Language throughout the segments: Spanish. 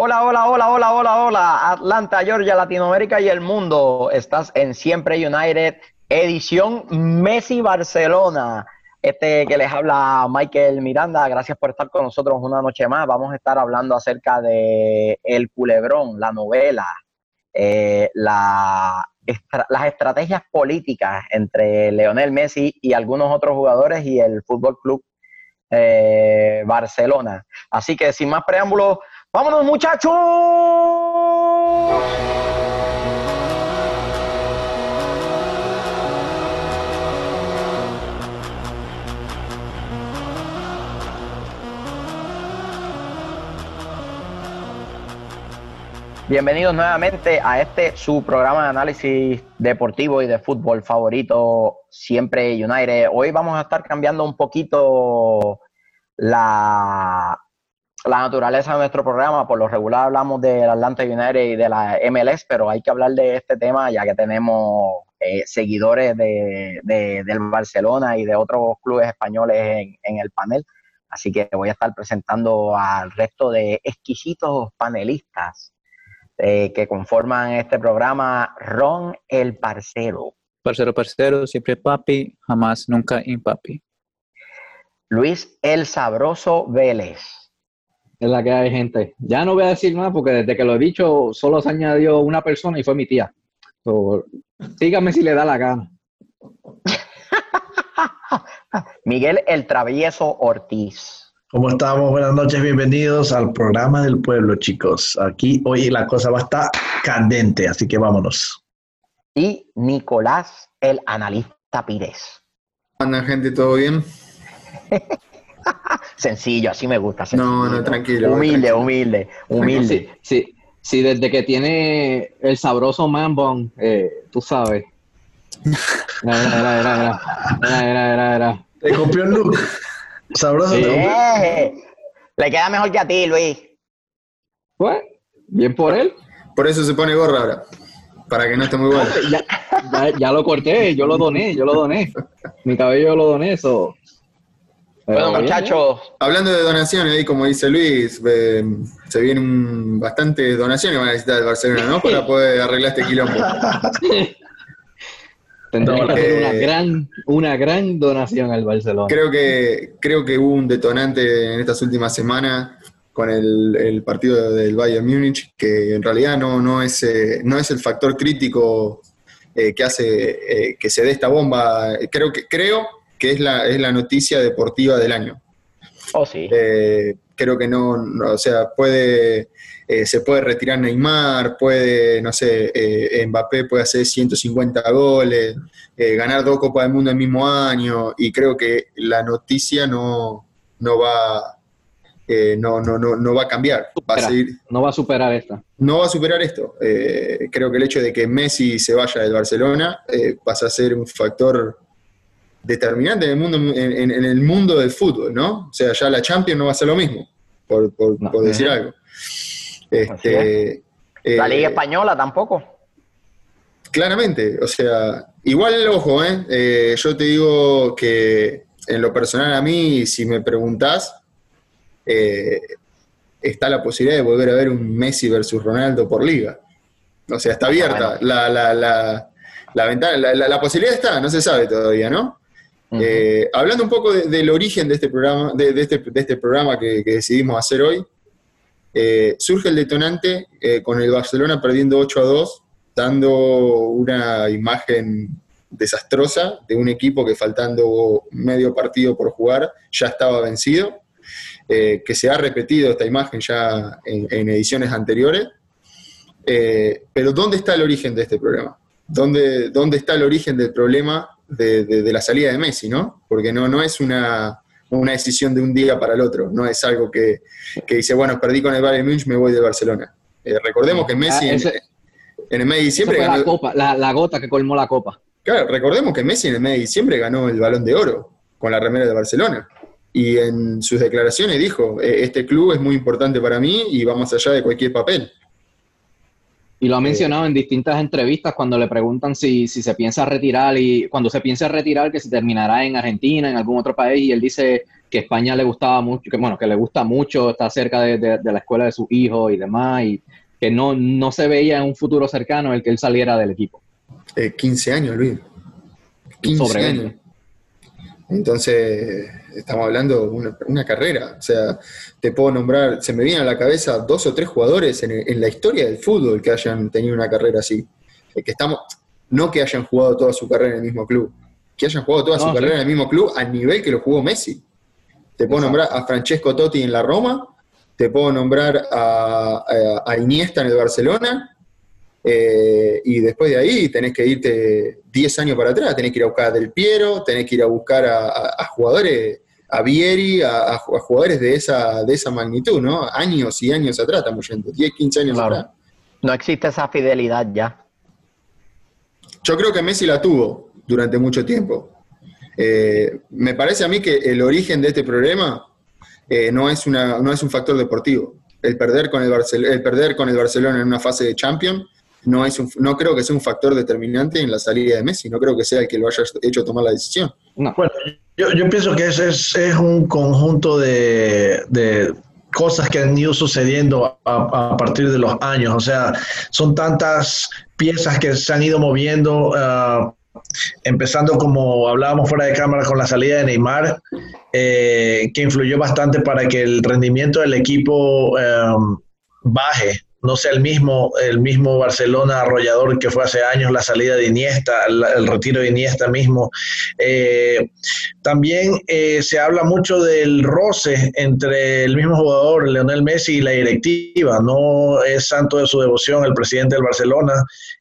Hola, hola, hola, hola, hola, hola, Atlanta, Georgia, Latinoamérica y el mundo. Estás en Siempre United, edición Messi Barcelona. Este que les habla Michael Miranda, gracias por estar con nosotros una noche más. Vamos a estar hablando acerca de El Culebrón, la novela, eh, las estrategias políticas entre Leonel Messi y algunos otros jugadores y el Fútbol Club eh, Barcelona. Así que sin más preámbulos, vámonos muchachos. Bienvenidos nuevamente a este su programa de análisis deportivo y de fútbol favorito, siempre United. Hoy vamos a estar cambiando un poquito la, la naturaleza de nuestro programa. Por lo regular hablamos del Atlanta United y de la MLS, pero hay que hablar de este tema ya que tenemos eh, seguidores de, del Barcelona y de otros clubes españoles en, en el panel. Así que voy a estar presentando al resto de exquisitos panelistas eh, que conforman este programa, Ron el Parcero. Parcero, parcero, siempre papi, jamás, nunca impapi. Luis el Sabroso Vélez. Es la que hay, gente. Ya no voy a decir nada porque desde que lo he dicho solo se añadió una persona y fue mi tía. So, dígame si le da la gana. Miguel el Travieso Ortiz. ¿Cómo estamos? Buenas noches, bienvenidos al programa del pueblo, chicos. Aquí hoy la cosa va a estar candente, así que vámonos. Y Nicolás, el analista Pires. Anda, gente, ¿todo bien? sencillo, así me gusta. Sencillo. No, no, tranquilo. Humilde, tranquilo. humilde, humilde. Sí, sí, sí, desde que tiene el sabroso manbon, eh, tú sabes. Era, era, era, era, era, era, era, era. Te copió el look. Sabroso. Sí. te copió. Eh, le queda mejor que a ti, Luis. Pues, bien por él. Por eso se pone gorra ahora. Para que no esté muy bueno. Ya, ya, ya lo corté, yo lo doné, yo lo doné. Mi cabello yo lo doné, eso. Bueno, muchachos, Hablando de donaciones, ahí como dice Luis, eh, se vienen bastantes donaciones van a necesitar el Barcelona, ¿no? Para poder arreglar este quilombo. Tendría No, que hacer eh, una gran, una gran donación al Barcelona. Creo que, creo que hubo un detonante en estas últimas semanas con el, el partido del Bayern Múnich, que en realidad no, no, es, eh, no es el factor crítico eh, que hace eh, que se dé esta bomba. Creo que, creo que es, la, es la noticia deportiva del año. oh sí. Eh, creo que no, no, o sea, puede, eh, se puede retirar Neymar, puede, no sé, eh, Mbappé puede hacer 150 goles, ganar dos Copas del Mundo el mismo año, y creo que la noticia no, no va, eh, no, no, no, no va a cambiar, va a Supera. seguir, No va a superar esta. no va a superar esto. Eh, creo que el hecho de que Messi se vaya del Barcelona eh, pasa a ser un factor determinante en el mundo en, el mundo del fútbol, ¿no? O sea, ya la Champions no va a ser lo mismo, por, por- No. por decir algo. Este, La eh, Liga Española tampoco. Claramente, o sea, igual, ojo, ¿eh? Eh, yo te digo que en lo personal a mí, si me preguntás, eh, está la posibilidad de volver a ver un Messi versus Ronaldo por liga. O sea, está abierta la, la, la, la ventana, la- la posibilidad está, no se sabe todavía, ¿no? Eh, hablando un poco de- del origen de este programa, de, este, este programa que, decidimos hacer hoy, eh, surge el detonante eh, con el Barcelona perdiendo 8 a 2, dando una imagen desastrosa de un equipo que faltando medio partido por jugar ya estaba vencido, que se ha repetido esta imagen ya en, en ediciones anteriores. Pero ¿dónde está el origen de este problema? ¿Dónde, dónde está el origen del problema de, de- de la salida de Messi, no? Porque no, no es una, una decisión de un día para el otro, no es algo que, que dice, bueno, perdí con el Bayern Múnich, me voy de Barcelona. Eh, recordemos que Messi Ah, en, ese- en el mes de diciembre fue la ganó, copa, la, la gota que colmó la copa. claro, recordemos que Messi en el mes de diciembre ganó el Balón de Oro con la remera de Barcelona. Y en sus declaraciones dijo, "Eh, este club es muy importante para mí y va más allá de cualquier papel. Y lo ha mencionado en distintas entrevistas cuando le preguntan si, si se piensa retirar y cuando se piensa retirar que se terminará en Argentina, en algún otro país, y él dice, que España le gustaba mucho, que bueno, que le gusta mucho, está cerca de, de- de la escuela de su hijo y demás, y que no, no se veía en un futuro cercano el que él saliera del equipo. Eh, 15 años, Luis. 15 Sobre años. 20. Entonces, estamos hablando de una, una carrera. O sea, te puedo nombrar, se me vienen a la cabeza dos o tres jugadores en, en la historia del fútbol que hayan tenido una carrera así. Eh, Que estamos, no que hayan jugado toda su carrera en el mismo club, que hayan jugado toda No, su sí. carrera en el mismo club al nivel que lo jugó Messi. Te puedo Exacto. nombrar a Francesco Totti en la Roma, te puedo nombrar a, a- a Iniesta en el Barcelona, eh, y después de ahí tenés que irte 10 años para atrás, tenés que ir a buscar a Del Piero, tenés que ir a buscar a, a- a jugadores, a Vieri, a, a ju- a jugadores de esa, de esa magnitud, ¿no? Años y años atrás estamos yendo, 10, 15 años Claro. atrás. No existe esa fidelidad ya. Yo creo que Messi la tuvo durante mucho tiempo. Eh, me parece a mí que el origen de este problema eh, no, es una, no es un factor deportivo. El perder, con el, Barcel- el perder con el Barcelona en una fase de Champions no, es un- no creo que sea un factor determinante en la salida de Messi. No creo que sea el que lo haya hecho tomar la decisión. No, Bueno, yo, yo pienso que es, es, es un conjunto de, de cosas que han ido sucediendo a, a partir de los años. O sea, son tantas piezas que se han ido moviendo, ah, empezando como hablábamos fuera de cámara con la salida de Neymar, eh, que influyó bastante para que el rendimiento del equipo eh, baje. No sea el mismo, el mismo Barcelona arrollador que fue hace años, la salida de Iniesta, el, retiro de Iniesta mismo. Eh, también eh, se habla mucho del roce entre el mismo jugador, Leonel Messi, y la directiva. No es santo de su devoción el presidente del Barcelona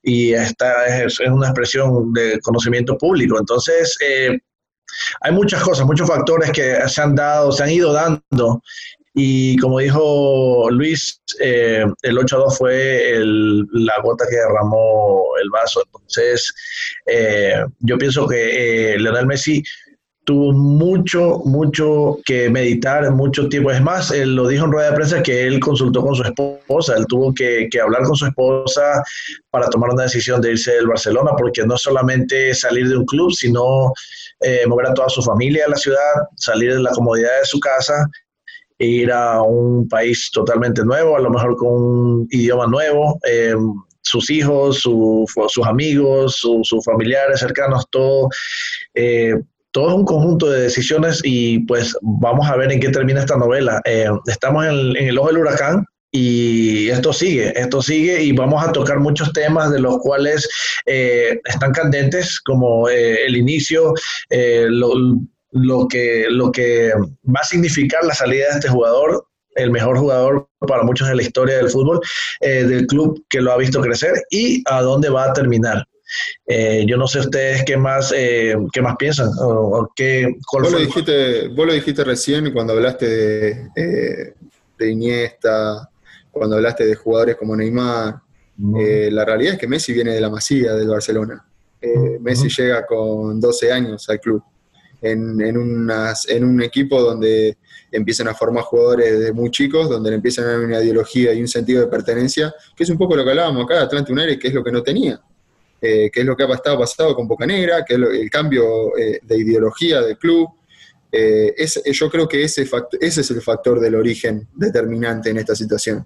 y esta es, es una expresión de conocimiento público. Entonces, eh, hay muchas cosas, muchos factores que se han dado, se han ido dando. Y como dijo Luis, eh, el 8-2 fue el- la gota que derramó el vaso. Entonces, eh, yo pienso que eh, Leonel Messi tuvo mucho, mucho que meditar, mucho tiempo. Es más, él lo dijo en rueda de prensa que él consultó con su esposa, él tuvo que, que hablar con su esposa para tomar una decisión de irse del Barcelona, porque no solamente salir de un club, sino eh, mover a toda su familia a la ciudad, salir de la comodidad de su casa ir a un país totalmente nuevo, a lo mejor con un idioma nuevo. eh, sus hijos, su- sus amigos, su- sus familiares cercanos, todo, eh, todo es un conjunto de decisiones y pues vamos a ver en qué termina esta novela. Eh, estamos en el, ojo del huracán y esto sigue, esto sigue y vamos a tocar muchos temas de los cuales eh, están candentes, como eh, el inicio, eh, lo, lo, que, lo que va a significar la salida de este jugador, el mejor jugador para muchos de la historia del fútbol, eh, del club que lo ha visto crecer y a dónde va a terminar. Eh, yo no sé ustedes qué más, eh, qué más piensan o, o qué, Vos lo, dijiste, vos lo dijiste recién cuando hablaste de, eh, de Iniesta, cuando hablaste de jugadores como Neymar. La realidad es que Messi viene de la masía del Barcelona. Messi llega con 12 años al club, en, en, unas- en un equipo donde empiezan a formar jugadores desde muy chicos, donde le empiezan a dar una ideología y un sentido de pertenencia, que es un poco lo que hablábamos acá de Atlante United, que es lo que no tenía. Eh, que es lo que ha estado pasado con Boca Negra, que es lo- el cambio eh, de ideología del club. Eh, es- yo creo que ese, ese es el factor del origen determinante en esta situación.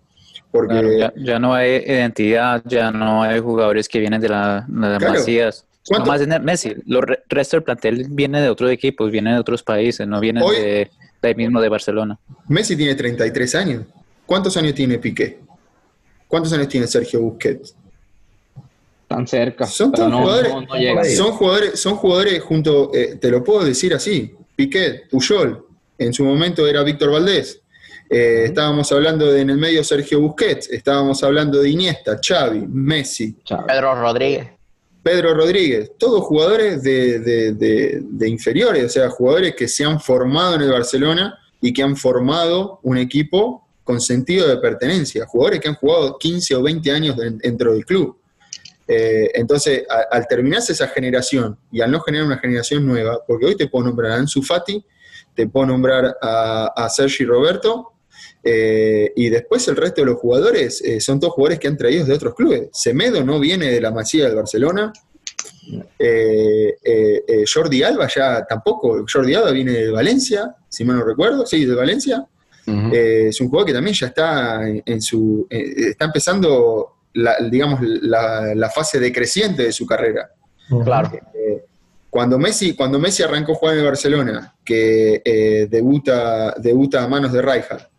Porque Claro, ya, ya no hay identidad, ya no hay jugadores que vienen de, la, de las Claro. masías. ¿Cuánto- No más en el Messi, el resto del plantel viene de otros equipos, viene de otros países, no viene de, de ahí mismo de Barcelona. Messi tiene 33 años. ¿Cuántos años tiene Piqué? ¿Cuántos años tiene Sergio Busquets? tan cerca. Son pero todos no, jugadores- no- no. Son jugadores, son jugadores junto, eh, te lo puedo decir así, Piqué, Puyol, en su momento era Víctor Valdés. Eh, Estábamos hablando de en el medio Sergio Busquets, estábamos hablando de Iniesta, Xavi, Messi. Pedro Rodríguez. Pedro Rodríguez, todos jugadores de, de- de- inferiores, o sea, jugadores que se han formado en el Barcelona y que han formado un equipo con sentido de pertenencia, jugadores que han jugado 15 o 20 años de- dentro del club. Eh, entonces, al terminarse esa generación y al no generar una generación nueva, porque hoy te puedo nombrar a Ansu Fati, te puedo nombrar a, a Sergi Roberto, eh, y después el resto de los jugadores eh, son todos jugadores que han traído de otros clubes. Semedo no viene de la masía del Barcelona. Eh, Jordi Alba ya tampoco. Jordi Alba viene de Valencia, si mal no recuerdo. Sí, de Valencia. Es un jugador que también ya está en, en su. está empezando, la, digamos, la, la fase decreciente de su carrera. Claro. Cuando Messi, cuando Messi arrancó a jugar en el Barcelona, que debuta, debuta a manos de Rijkaard,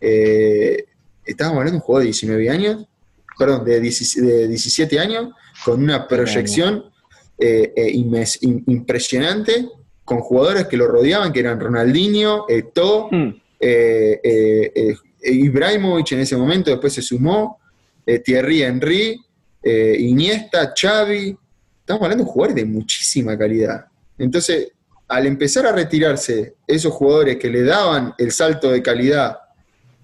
eh, estábamos hablando de un jugador de 19 años, perdón, de 17, de 17 años, con una proyección eh, eh, inmes- in- impresionante, con jugadores que lo rodeaban, que eran Ronaldinho, eh, eh, Ibrahimovic en ese momento, después se sumó, Thierry Henry, Iniesta, Xavi, estamos hablando de jugadores de muchísima calidad. Entonces, al empezar a retirarse esos jugadores que le daban el salto de calidad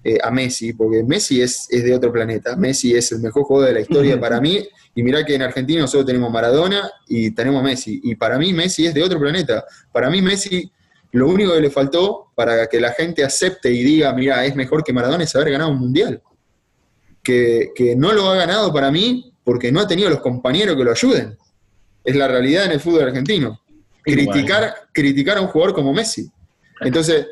eh, a Messi, porque Messi es, es de otro planeta, Messi es el mejor jugador de la historia para mí, y mirá que en Argentina nosotros tenemos Maradona y tenemos Messi, y para mí Messi es de otro planeta. Para mí Messi, lo único que le faltó para que la gente acepte y diga, mira, es mejor que Maradona es haber ganado un mundial. Que, que no lo ha ganado para mí porque no ha tenido los compañeros que lo ayuden. Es la realidad en el fútbol argentino. Criticar, criticar a un jugador como Messi. Entonces,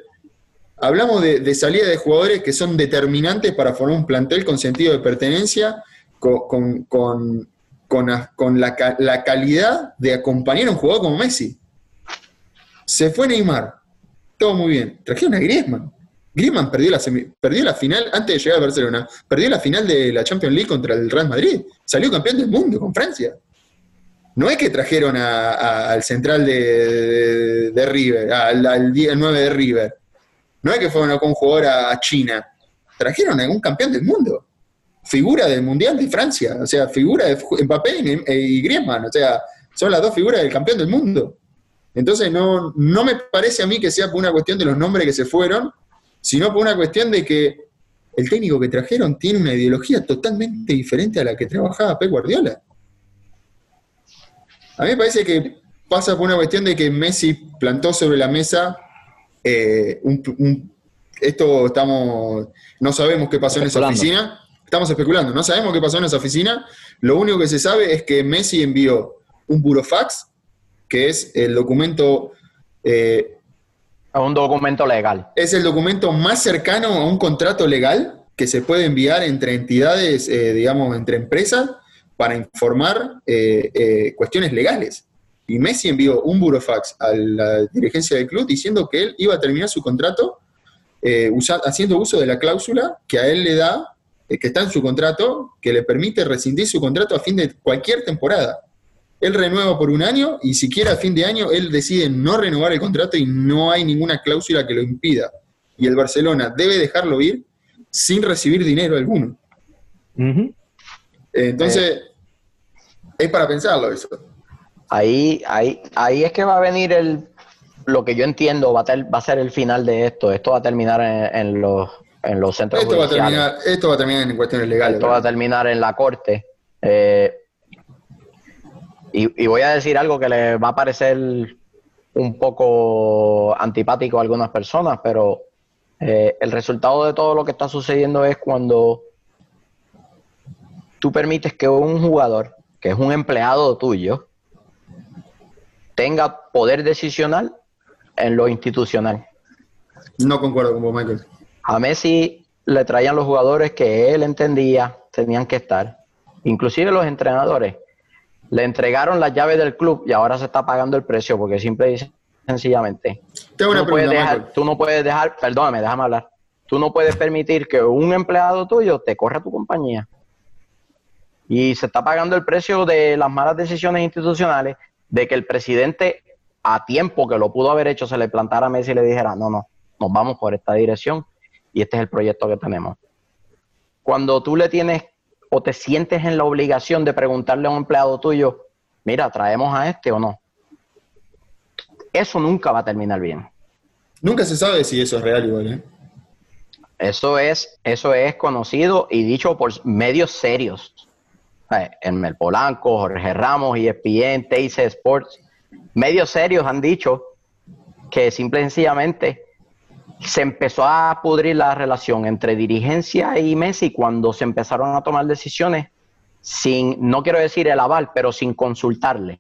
hablamos de, salida de jugadores que son determinantes para formar un plantel con sentido de pertenencia, con, con, con, la, la calidad de acompañar a un jugador como Messi. Se fue Neymar, todo muy bien. Trajeron a Griezmann. Griezmann perdió la, perdió la final, antes de llegar a Barcelona, perdió la final de la Champions League contra el Real Madrid. Salió campeón del mundo con Francia. No es que trajeron a- al central de, de- River, al, al 10 9 de River. No es que fueron con un jugador a, China. Trajeron a un campeón del mundo. Figura del Mundial de Francia. O sea, figura de Mbappé y, y Griezmann. O sea, son las dos figuras del campeón del mundo. Entonces, no, no me parece a mí que sea por una cuestión de los nombres que se fueron, sino por una cuestión de que el técnico que trajeron tiene una ideología totalmente diferente a la que trabajaba Pep Guardiola. A mí me parece que pasa por una cuestión de que Messi plantó sobre la mesa eh, un, un- esto estamos, no sabemos qué pasó en esa oficina, estamos especulando, no sabemos qué pasó en esa oficina, lo único que se sabe es que Messi envió un burofax, que es el documento, eh, Es un documento legal. es el documento más cercano a un contrato legal que se puede enviar entre entidades, eh, digamos, entre empresas, para informar eh, eh, cuestiones legales. Y Messi envió un burofax a la dirigencia del club diciendo que él iba a terminar su contrato eh, usa- haciendo uso de la cláusula que a él le da, eh, que está en su contrato, que le permite rescindir su contrato a fin de cualquier temporada. Él renueva por un año y siquiera a fin de año él decide no renovar el contrato y no hay ninguna cláusula que lo impida. Y el Barcelona debe dejarlo ir sin recibir dinero alguno. Entonces, es para pensarlo eso. Ahí, ahí, ahí es que va a venir el, lo que yo entiendo va a, ter- va a ser el final de esto. Esto va a terminar en, en los, en los centros Esto va, a judiciales. terminar, esto va a terminar en cuestiones legales. Esto va a terminar en la corte. Eh, y, y voy a decir algo que le va a parecer un poco antipático a algunas personas, pero eh, el resultado de todo lo que está sucediendo es cuando tú permites que un jugador, que es un empleado tuyo, tenga poder decisional en lo institucional. No concuerdo con vos, Michael. A Messi le traían los jugadores que él entendía tenían que estar. Inclusive los entrenadores le entregaron las llaves del club y ahora se está pagando el precio porque simple y sencillamente Tengo tú no, pregunta, dejar, tú no puedes dejar, perdóname, déjame hablar. Tú no puedes permitir que un empleado tuyo te corra tu compañía. Y se está pagando el precio de las malas decisiones institucionales, de que el presidente a tiempo que lo pudo haber hecho se le plantara a Messi y le dijera, no, no, nos vamos por esta dirección y este es el proyecto que tenemos. Cuando tú le tienes o te sientes en la obligación de preguntarle a un empleado tuyo, mira, traemos a este o no, eso nunca va a terminar bien. Nunca se sabe si eso es real igual, ¿eh? Eso es, eso es conocido y dicho por medios serios. Eh, Elmer Polanco, Jorge Ramos, ESPN, TIC Sports. Medios serios han dicho que simple y sencillamente se empezó a pudrir la relación entre dirigencia y Messi cuando se empezaron a tomar decisiones sin, no quiero decir el aval, pero sin consultarle.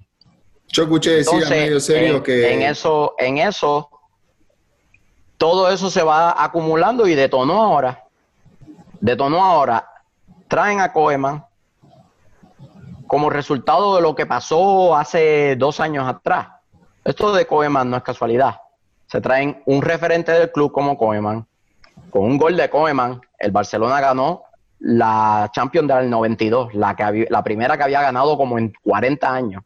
Yo escuché decir a medio serio en, que. en eso, en eso, todo eso se va acumulando y detonó ahora. Detonó ahora. Traen a Koeman como resultado de lo que pasó hace dos años atrás. Esto de Koeman no es casualidad. Se traen un referente del club como Koeman. Con un gol de Koeman, el Barcelona ganó la Champions del 92, la, que había- la primera que había ganado como en 40 años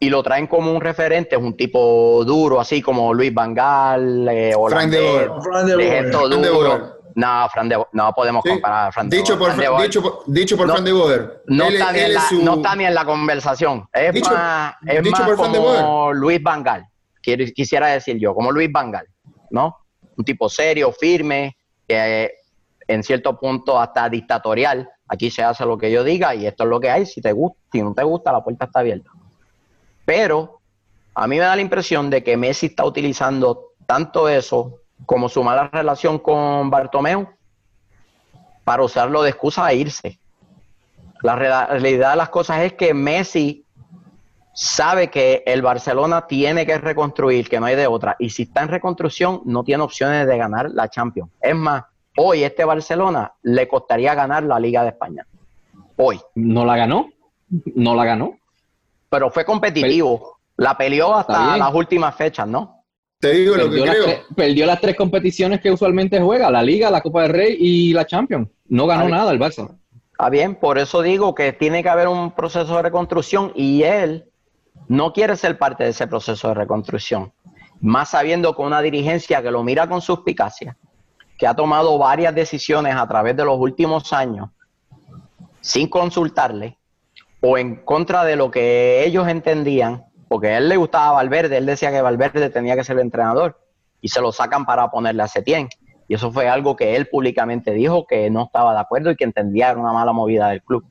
y lo traen como un referente, es un tipo duro, así como Luis Van Gaal, eh, Frank de Boer. De Boer. de duro. No, Fran de no podemos Sí. comparar a Fran de Dicho Boer. por, Fran de dicho por, dicho por No- Fran de Boer. no, Él- está él en la, su- no está ni en la conversación. Es Dicho- más, es dicho más por Fran de como Luis Van Gaal, quiero- quisiera decir yo, como Luis Van Gaal, ¿no? Un tipo serio, firme, que en cierto punto hasta dictatorial. Aquí se hace lo que yo diga y esto es lo que hay. Si te gusta, si no te gusta, la puerta está abierta. Pero a mí me da la impresión de que Messi está utilizando tanto eso como su mala relación con Bartomeu para usarlo de excusa a irse. La rea- realidad de las cosas es que Messi sabe que el Barcelona tiene que reconstruir, que no hay de otra. Y si está en reconstrucción, no tiene opciones de ganar la Champions. Es más, hoy este Barcelona le costaría ganar la Liga de España. Hoy. No la ganó. No la ganó. Pero fue competitivo. La peleó hasta las últimas fechas, ¿no? Te digo lo que Perdió las, creo. tres, perdió las tres competiciones que usualmente juega, la Liga, la Copa del Rey y la Champions. No ganó nada el Barça. Está bien, por eso digo que tiene que haber un proceso de reconstrucción y él no quiere ser parte de ese proceso de reconstrucción. Más sabiendo que una dirigencia que lo mira con suspicacia, que ha tomado varias decisiones a través de los últimos años sin consultarle o en contra de lo que ellos entendían, porque él le gustaba Valverde, él decía que Valverde tenía que ser el entrenador y se lo sacan para ponerle a Setién. Y eso fue algo que él públicamente dijo que no estaba de acuerdo y que entendía era una mala movida del club.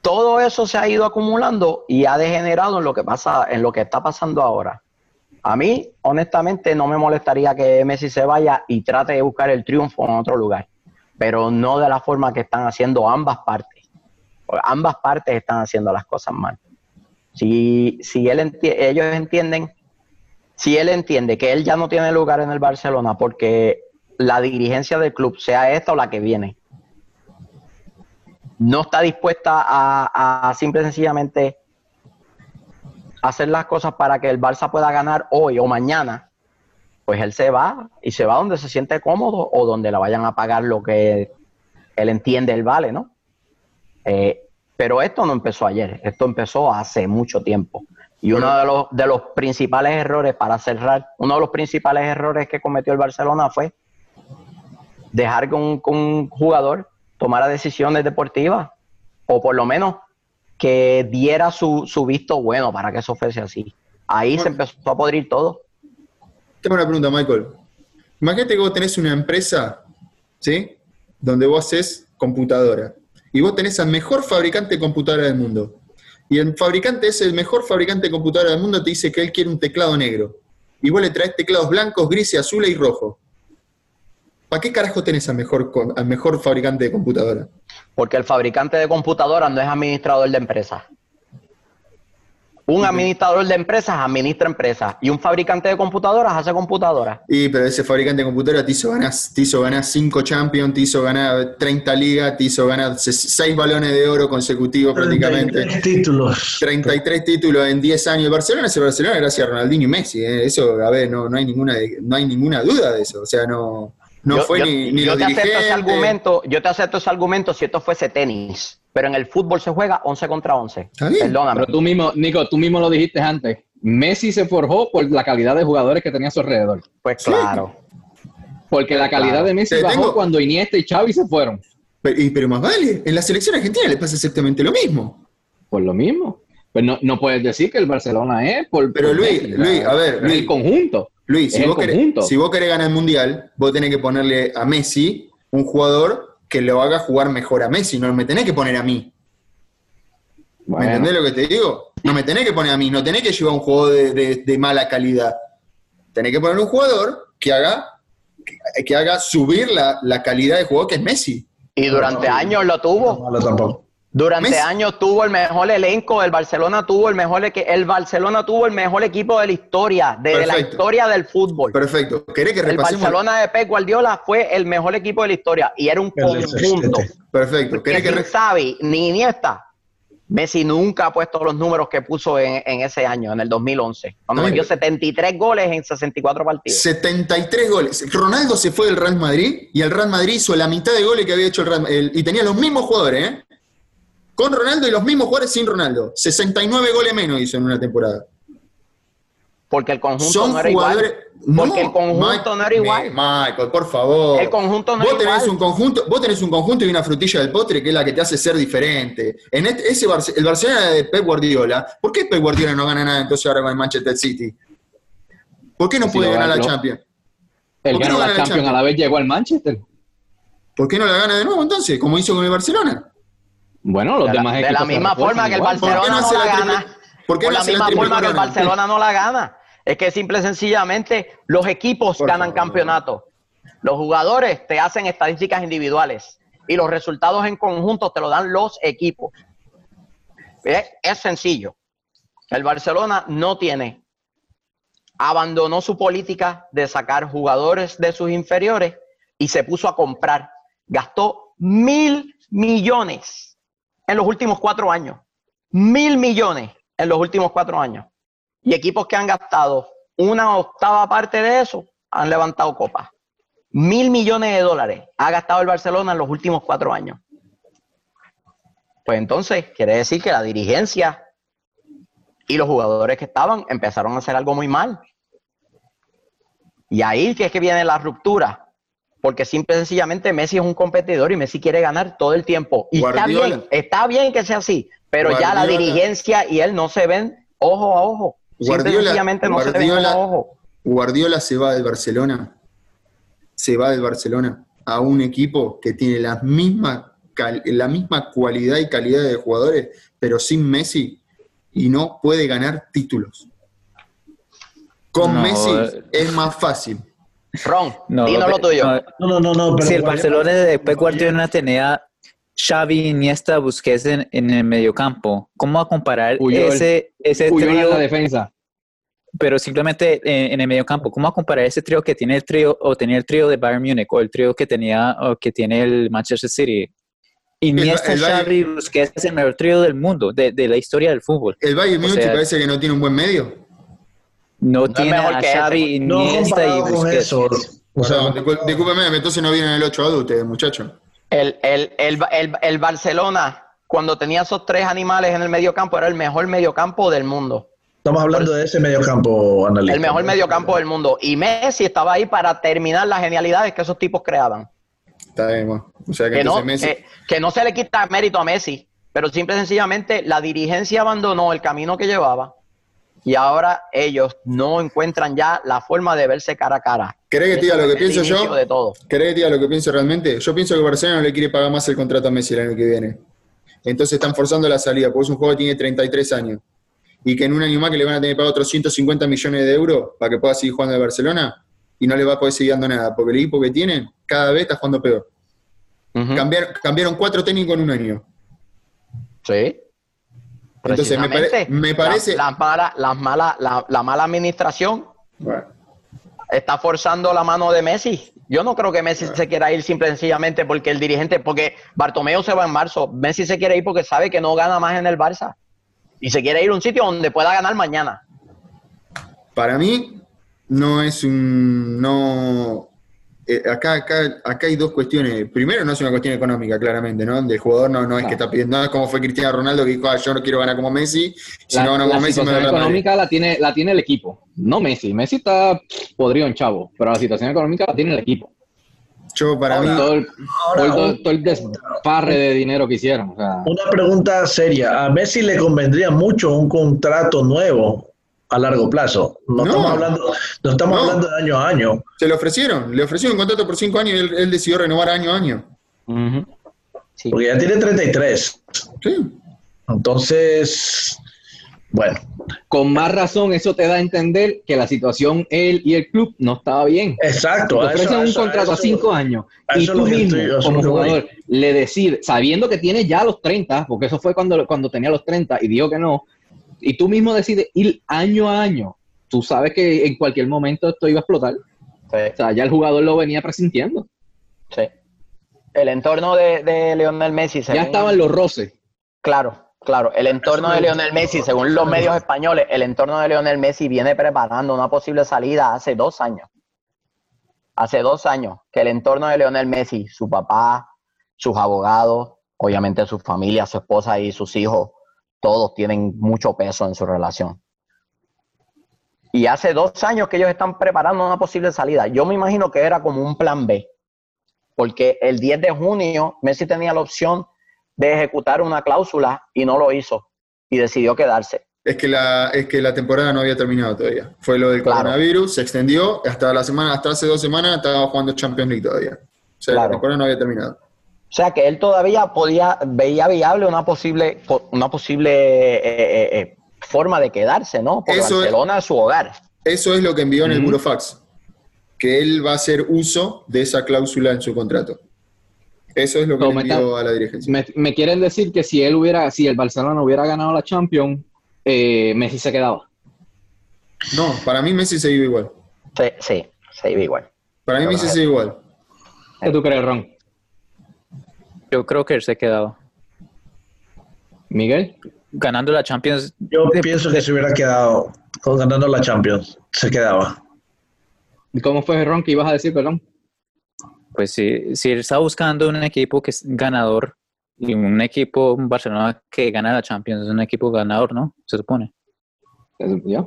Todo eso se ha ido acumulando y ha degenerado en lo que pasa, en lo que está pasando ahora. A mí, honestamente, no me molestaría que Messi se vaya y trate de buscar el triunfo en otro lugar, pero no de la forma que están haciendo ambas partes. Ambas partes están haciendo las cosas mal. Si, él ellos entienden, si él entiende que él ya no tiene lugar en el Barcelona porque la dirigencia del club, sea esta o la que viene, no está dispuesta a, a simple y sencillamente hacer las cosas para que el Barça pueda ganar hoy o mañana, pues él se va y se va donde se siente cómodo o donde le vayan a pagar lo que él entiende el vale, ¿no? Eh, pero esto no empezó ayer, esto empezó hace mucho tiempo. Y uno de los, de los principales errores, para cerrar, uno de los principales errores que cometió el Barcelona fue dejar que un, que un jugador tomara decisiones deportivas, o por lo menos que diera su, su visto bueno para que eso fuese así. Ahí se empezó a podrir todo. Tengo una pregunta, Michael. Imagínate que vos tenés una empresa, ¿sí? Donde vos haces computadora. Y vos tenés al mejor fabricante de computadora del mundo. Y el fabricante es el mejor fabricante de computadora del mundo, te dice que él quiere un teclado negro. Y vos le traes teclados blancos, grises, azules y rojos. ¿Para qué carajo tenés al mejor, al mejor fabricante de computadora? Porque el fabricante de computadoras no es administrador de empresas. Un administrador de empresas administra empresas y un fabricante de computadoras hace computadoras. Y pero ese fabricante de computadora te hizo ganar, te hizo ganar 5 Champions, te hizo ganar 30 ligas, te hizo ganar 6 balones de oro consecutivos prácticamente. 33 títulos. 33 títulos en 10 años. Barcelona es el Barcelona gracias a Ronaldinho y Messi. ¿eh? Eso, a ver, no, no, hay ninguna, no hay ninguna duda de eso. O sea, no, no Yo- fue yo- ni, ni yo los te acepto ese argumento, yo te acepto ese argumento si esto fuese tenis, pero en el fútbol se juega 11 contra 11. Está bien. Perdóname. Pero tú mismo, Nico, tú mismo lo dijiste antes. Messi se forjó por la calidad de jugadores que tenía a su alrededor. Pues Sí. claro. Porque la calidad Claro. de Messi Te bajó tengo- cuando Iniesta y Xavi se fueron. Pero, y- pero más vale, en la selección argentina le pasa exactamente lo mismo. Por lo mismo. Pues no, no puedes decir que el Barcelona es por. Pero por Luis, Messi, Luis, a ver, Luis. el conjunto. Luis, si vos, querés, si vos querés ganar el mundial, vos tenés que ponerle a Messi un jugador que lo haga jugar mejor a Messi. No me tenés que poner a mí. ¿Me Bueno, entendés lo que te digo? No me tenés que poner a mí, no tenés que llevar un juego de, de- de mala calidad. Tenés que poner un jugador que haga, que, que haga subir la, la calidad de juego que es Messi. Y durante años lo No tuvo. malo tampoco. Durante Messi- años tuvo el mejor elenco, el Barcelona tuvo el mejor el Barcelona tuvo el mejor equipo de la historia, de la Perfecto. historia del fútbol. Perfecto. ¿Querés que El repasemos? Barcelona de Pep Guardiola fue el mejor equipo de la historia y era un El conjunto. 67. Perfecto. ¿Querés que Xavi ni Iniesta, Messi nunca ha puesto los números que puso en, en ese año, en el 2011, cuando metió pero- 73 goles en 64 partidos. 73 goles. Ronaldo se fue del Real Madrid y el Real Madrid hizo la mitad de goles que había hecho el Real el- y tenía los mismos jugadores, ¿eh? Con Ronaldo y los mismos jugadores sin Ronaldo. 69 goles menos hizo en una temporada. Porque el conjunto Son no era jugadores. igual. Porque el conjunto no era igual. Mi- Michael, por favor. El conjunto no vos era tenés igual. un conjunto, vos tenés un conjunto y una frutilla del postre que es la que te hace ser diferente. En este, ese Barce- el Barcelona de Pep Guardiola, ¿por qué Pep Guardiola no gana nada entonces ahora con el Manchester City? ¿Por qué no Si puede ganar la. Champions? El ¿Por qué ganó no la Champions Champions? a la vez llegó al Manchester. ¿Por qué no la gana de nuevo entonces? Como hizo con el Barcelona. Bueno, los De la, demás de equipos la misma forma que el igual. ¿Por qué no Barcelona no la la gana. ¿Por qué no la la misma forma que el? Barcelona no la gana. Es que simple y sencillamente los equipos Por ganan campeonatos. Los jugadores te hacen estadísticas individuales y los resultados en conjunto te lo dan los equipos. Es, es sencillo. El Barcelona no tiene, abandonó su política de sacar jugadores de sus inferiores y se puso a comprar. Gastó mil millones en los últimos cuatro años. Mil millones en los últimos cuatro años. Y equipos que han gastado una octava parte de eso han levantado copas. Mil millones de dólares ha gastado el Barcelona en los últimos cuatro años. Pues entonces, quiere decir que la dirigencia y los jugadores que estaban empezaron a hacer algo muy mal. Y ahí que es que viene la ruptura. Porque simple y sencillamente Messi es un competidor y Messi quiere ganar todo el tiempo. Y está bien, está bien que sea así, pero ya la dirigencia y él no se ven ojo a ojo. Simple y Guardiola- sencillamente no se ven ojo a ojo. Guardiola se va del Barcelona, se va del Barcelona a un equipo que tiene la misma, la misma cualidad y calidad de jugadores, pero sin Messi, y no puede ganar títulos. Con No, Messi eh. es más fácil. Ron, No, dinos lo tuyo. no, No, no, no. Pero si el Barcelona de Pep Guardiola tenía Xavi, Iniesta, Busquets en, en el mediocampo, ¿cómo va a comparar ese, ese en trío? la defensa. Pero simplemente en, en el mediocampo, ¿cómo va a comparar ese trío que tiene el trío o tenía el trío de Bayern Múnich o el trío que tenía o que tiene el Manchester City? Iniesta, el Xavi, Busquets es el mejor trío del mundo, de, de la historia del fútbol. El Bayern O Múnich sea- parece que no tiene un buen medio. No, es tiene mejor a. Xavi, No Iniesta y Busquets. eso. O sea, discúlpeme, entonces no vienen el 8 a ustedes, muchachos. El, el, el, el, el Barcelona, cuando tenía esos tres animales en el mediocampo, era el mejor mediocampo del mundo. estamos hablando de ese mediocampo analista. El mejor mediocampo del mundo. Y Messi estaba ahí para terminar las genialidades que esos tipos creaban. Está bien, bueno. O sea que, Que no, Messi. eh, que no se le quita mérito a Messi, pero simple y sencillamente la dirigencia abandonó el camino que llevaba y ahora ellos no encuentran ya la forma de verse cara a cara. ¿Querés que diga lo que pienso yo? De todo. ¿Querés que diga lo que pienso realmente? Yo pienso que Barcelona no le quiere pagar más el contrato a Messi el año que viene. Entonces están forzando la salida, porque es un juego que tiene 33 años. Y que en un año más que le van a tener que pagar otros 150 millones de euros para que pueda seguir jugando en Barcelona y no le va a poder seguir dando nada, porque el equipo que tienen cada vez está jugando peor. Cambiaron, cambiaron cuatro técnicos en un año. Sí. Entonces, me pare- me parece- La, las mala- las mala- la, la mala administración Bueno, está forzando la mano de Messi. Yo no creo que Messi se quiera ir simple y sencillamente porque el dirigente, porque Bartomeu se va en marzo. Messi se quiere ir porque sabe que no gana más en el Barça. Y se quiere ir a un sitio donde pueda ganar mañana. para mí no es un... No, eh, acá, acá, acá hay dos cuestiones. Primero, no es una cuestión económica, claramente, ¿no? Del jugador no, no es que está pidiendo nada, como fue Cristiano Ronaldo que dijo, "Ah, yo no quiero ganar como Messi, si La, no gano la como Messi me situación voy a Real Madrid". económica la tiene, la tiene el equipo, no Messi. Messi está podrido en chavo, pero la situación económica la tiene el equipo. Yo, para mí, todo, el, ahora, todo el- un- todo el desparre de dinero que hicieron. O sea, Una pregunta seria. ¿A Messi le convendría mucho un contrato nuevo a largo plazo? No, No. estamos, hablando, no estamos No. hablando de año a año. se le ofrecieron, le ofrecieron un contrato por cinco años y él, él decidió renovar año a año. Sí. Porque ya tiene 33. Sí. Entonces, Bueno, Con más razón, eso te da a entender que la situación él y el club no estaba bien. exacto. Te eso- ofrecen un eso- a contrato a eso- cinco años y tú mismo, estoy- como jugador, le decir, sabiendo que tiene ya los 30, porque eso fue cuando, cuando tenía los 30 y dijo que no, y tú mismo decides ir año a año, tú sabes que en cualquier momento esto iba a explotar. Sí, O sea, ya el jugador lo venía presintiendo. sí. El entorno de, de Lionel Messi, Ya estaban los roces. Claro, claro. El entorno de Lionel Messi, según los medios españoles, el entorno de Lionel Messi viene preparando una posible salida hace dos años. Hace dos años que el entorno de Lionel Messi, su papá, sus abogados, obviamente su familia, su esposa y sus hijos, todos tienen mucho peso en su relación. Y hace dos años que ellos están preparando una posible salida. Yo me imagino que era como un plan B. Porque el 10 de junio Messi tenía la opción de ejecutar una cláusula y no lo hizo y decidió quedarse. Es que, la, es que la temporada no había terminado todavía. Fue lo del Claro. coronavirus, se extendió, hasta la semana, hasta hace dos semanas estaba jugando Champions League todavía. O sea, Claro. la temporada no había terminado. O sea que él todavía podía, veía viable una posible, po- una posible eh, eh, eh, forma de quedarse, ¿no? Eso es- Barcelona es su hogar. Eso es lo que envió en el. Burofax, que él va a hacer uso de esa cláusula en su contrato. Eso es lo que No, le me envió a la dirigencia. Me, me quieren decir que si él hubiera, si el Barcelona hubiera ganado la Champions, eh, Messi se quedaba. No, para mí Messi se iba igual. Sí, sí, se iba igual. Para mí Pero Messi se iba igual. ¿Qué tú crees, Ron? Yo creo que él se quedaba. Miguel. Ganando la Champions. Yo de- pienso que se hubiera quedado con ganando la Champions. Se quedaba. ¿Y ¿Cómo fue, Ron, que ibas a decir, perdón? Pues sí, si él está buscando un equipo que es ganador y un equipo, un Barcelona que gana la Champions, es un equipo ganador, ¿no? Se supone. ¿Ya?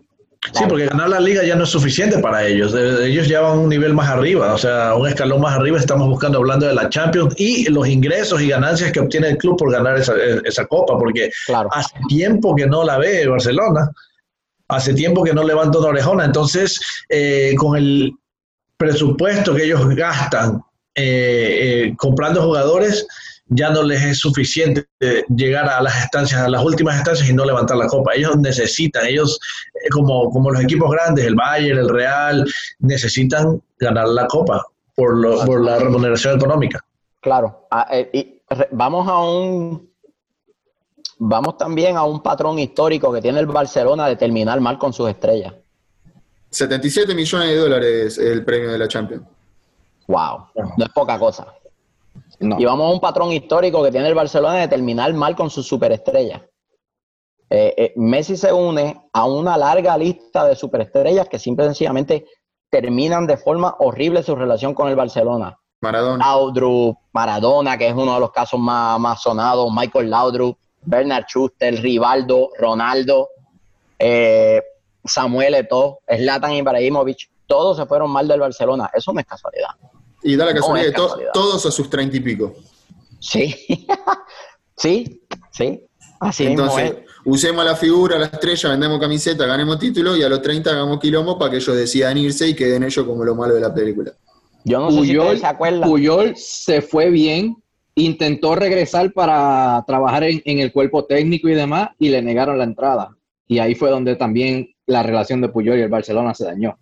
Sí, porque ganar la liga ya no es suficiente para ellos. Ellos ya van un nivel más arriba, o sea, un escalón más arriba. Estamos buscando, hablando de la Champions y los ingresos y ganancias que obtiene el club por ganar esa, esa copa, porque Claro. hace tiempo que no la ve Barcelona, hace tiempo que no levanta una orejona. Entonces, eh, con el presupuesto que ellos gastan eh, eh, comprando jugadores, ya no les es suficiente llegar a las estancias, a las últimas estancias y no levantar la copa. Ellos necesitan, ellos eh, como, como los equipos grandes, el Bayern, el Real, necesitan ganar la copa por, lo- por la remuneración económica. Claro. Ah, eh, y vamos a un. Vamos también a un patrón histórico que tiene el Barcelona de terminar mal con sus estrellas. 77 millones de dólares el premio de la Champions. Wow. No es poca cosa. No. Y vamos a un patrón histórico que tiene el Barcelona de terminar mal con sus superestrellas. Eh, eh, Messi se une a una larga lista de superestrellas que simple y sencillamente terminan de forma horrible su relación con el Barcelona. Maradona. Laudrup, Maradona, que es uno de los casos más, más sonados, Michael Laudrup, Bernard Schuster, Rivaldo, Ronaldo, eh, Samuel Eto'o, Zlatan Ibrahimovic, todos se fueron mal del Barcelona. Eso no es casualidad. Y da la No, casualidad de to- casualidad. todos a sus treinta y pico. Sí, sí, sí. Así mismo Entonces, es. usemos la figura, la estrella, vendemos camiseta, ganemos título y a los 30 hagamos quilombo para que ellos decidan irse y queden ellos como lo malo de la película. Yo no sé si Puyol, se acuerdan. Puyol se fue bien, intentó regresar para trabajar en, en el cuerpo técnico y demás, y le negaron la entrada. Y ahí fue donde también la relación de Puyol y el Barcelona se dañó.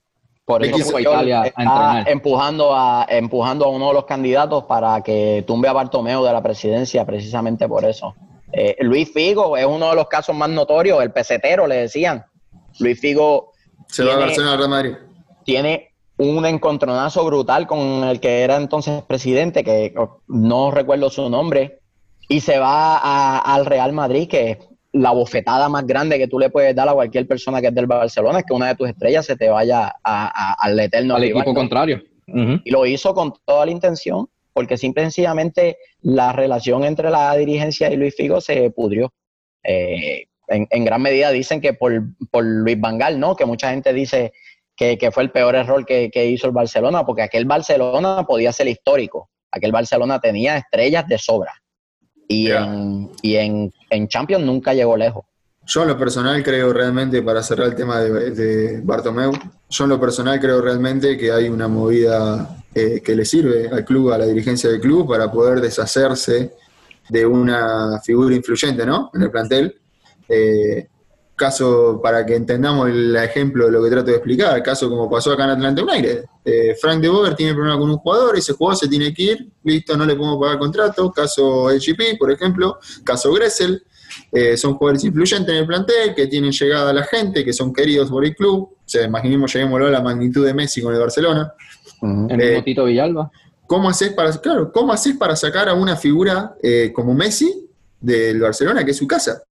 Por eso Puyol Italia a está entrenar. empujando a, empujando a uno de los candidatos para que tumbe a Bartomeu de la presidencia, precisamente por eso. Eh, Luis Figo es uno de los casos más notorios, el pesetero, le decían. Luis Figo Se va a Tiene- Barcelona al Real Madrid. tiene un encontronazo brutal con el que era entonces presidente, que no recuerdo su nombre, y se va a- al Real Madrid, que es la bofetada más grande que tú le puedes dar a cualquier persona que es del Barcelona, es que una de tus estrellas se te vaya a- a- al eterno al rival, equipo ¿no? contrario. Y lo hizo con toda la intención, porque simple y sencillamente la relación entre la dirigencia y Luis Figo se pudrió. Eh, en, en gran medida dicen que por, por Luis Vangal, ¿no? Que mucha gente dice que, que fue el peor error que, que hizo el Barcelona, porque aquel Barcelona podía ser histórico. Aquel Barcelona tenía estrellas de sobra. Y, en, y en, en Champions nunca llegó lejos. Yo en lo personal creo realmente, para cerrar el tema de, de Bartomeu, yo en lo personal creo realmente que hay una movida eh, que le sirve al club, a la dirigencia del club, para poder deshacerse de una figura influyente, ¿no? En el plantel. Eh, caso, para que entendamos el ejemplo de lo que trato de explicar, caso como pasó acá en Atlanta United. Eh, Frank de Boer tiene problema con un jugador, ese jugador se tiene que ir, listo, no le podemos pagar contrato. Caso HGP, por ejemplo, caso Gressel, eh, son jugadores influyentes en el plantel, que tienen llegada a la gente, que son queridos por el club. O sea, imaginemos, lleguémoslo a la magnitud de Messi con el Barcelona. El Eh, mismo Tito Villalba. ¿Cómo haces para, claro, ¿cómo haces para sacar a una figura eh, como Messi del Barcelona, que es su casa?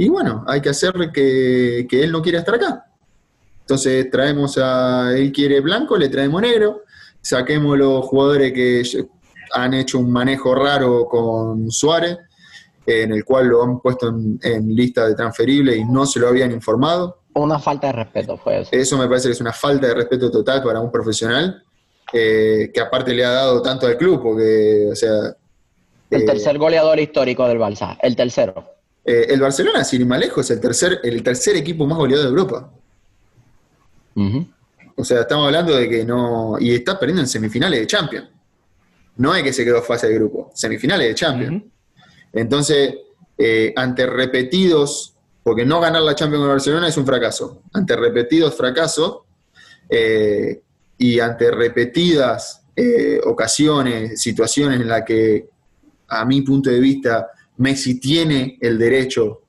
Y bueno, hay que hacer que, que él no quiera estar acá. Entonces traemos a, él quiere blanco, le traemos negro, saquemos los jugadores que han hecho un manejo raro con Suárez, en el cual lo han puesto en, en lista de transferible y no se lo habían informado. Una falta de respeto fue eso. Eso me parece que es una falta de respeto total para un profesional, eh, que aparte le ha dado tanto al club, porque, o sea... El eh, tercer goleador histórico del Barça, el tercero. Eh, el Barcelona, sin ir más lejos, es el tercer, el tercer equipo más goleado de Europa. O sea, estamos hablando de que no... Y está perdiendo en semifinales de Champions. No es que se quedó fase de grupo, semifinales de Champions. Entonces, eh, ante repetidos, porque no ganar la Champions con Barcelona es un fracaso, ante repetidos fracasos eh, y ante repetidas eh, ocasiones, situaciones en las que, a mi punto de vista, Messi tiene el derecho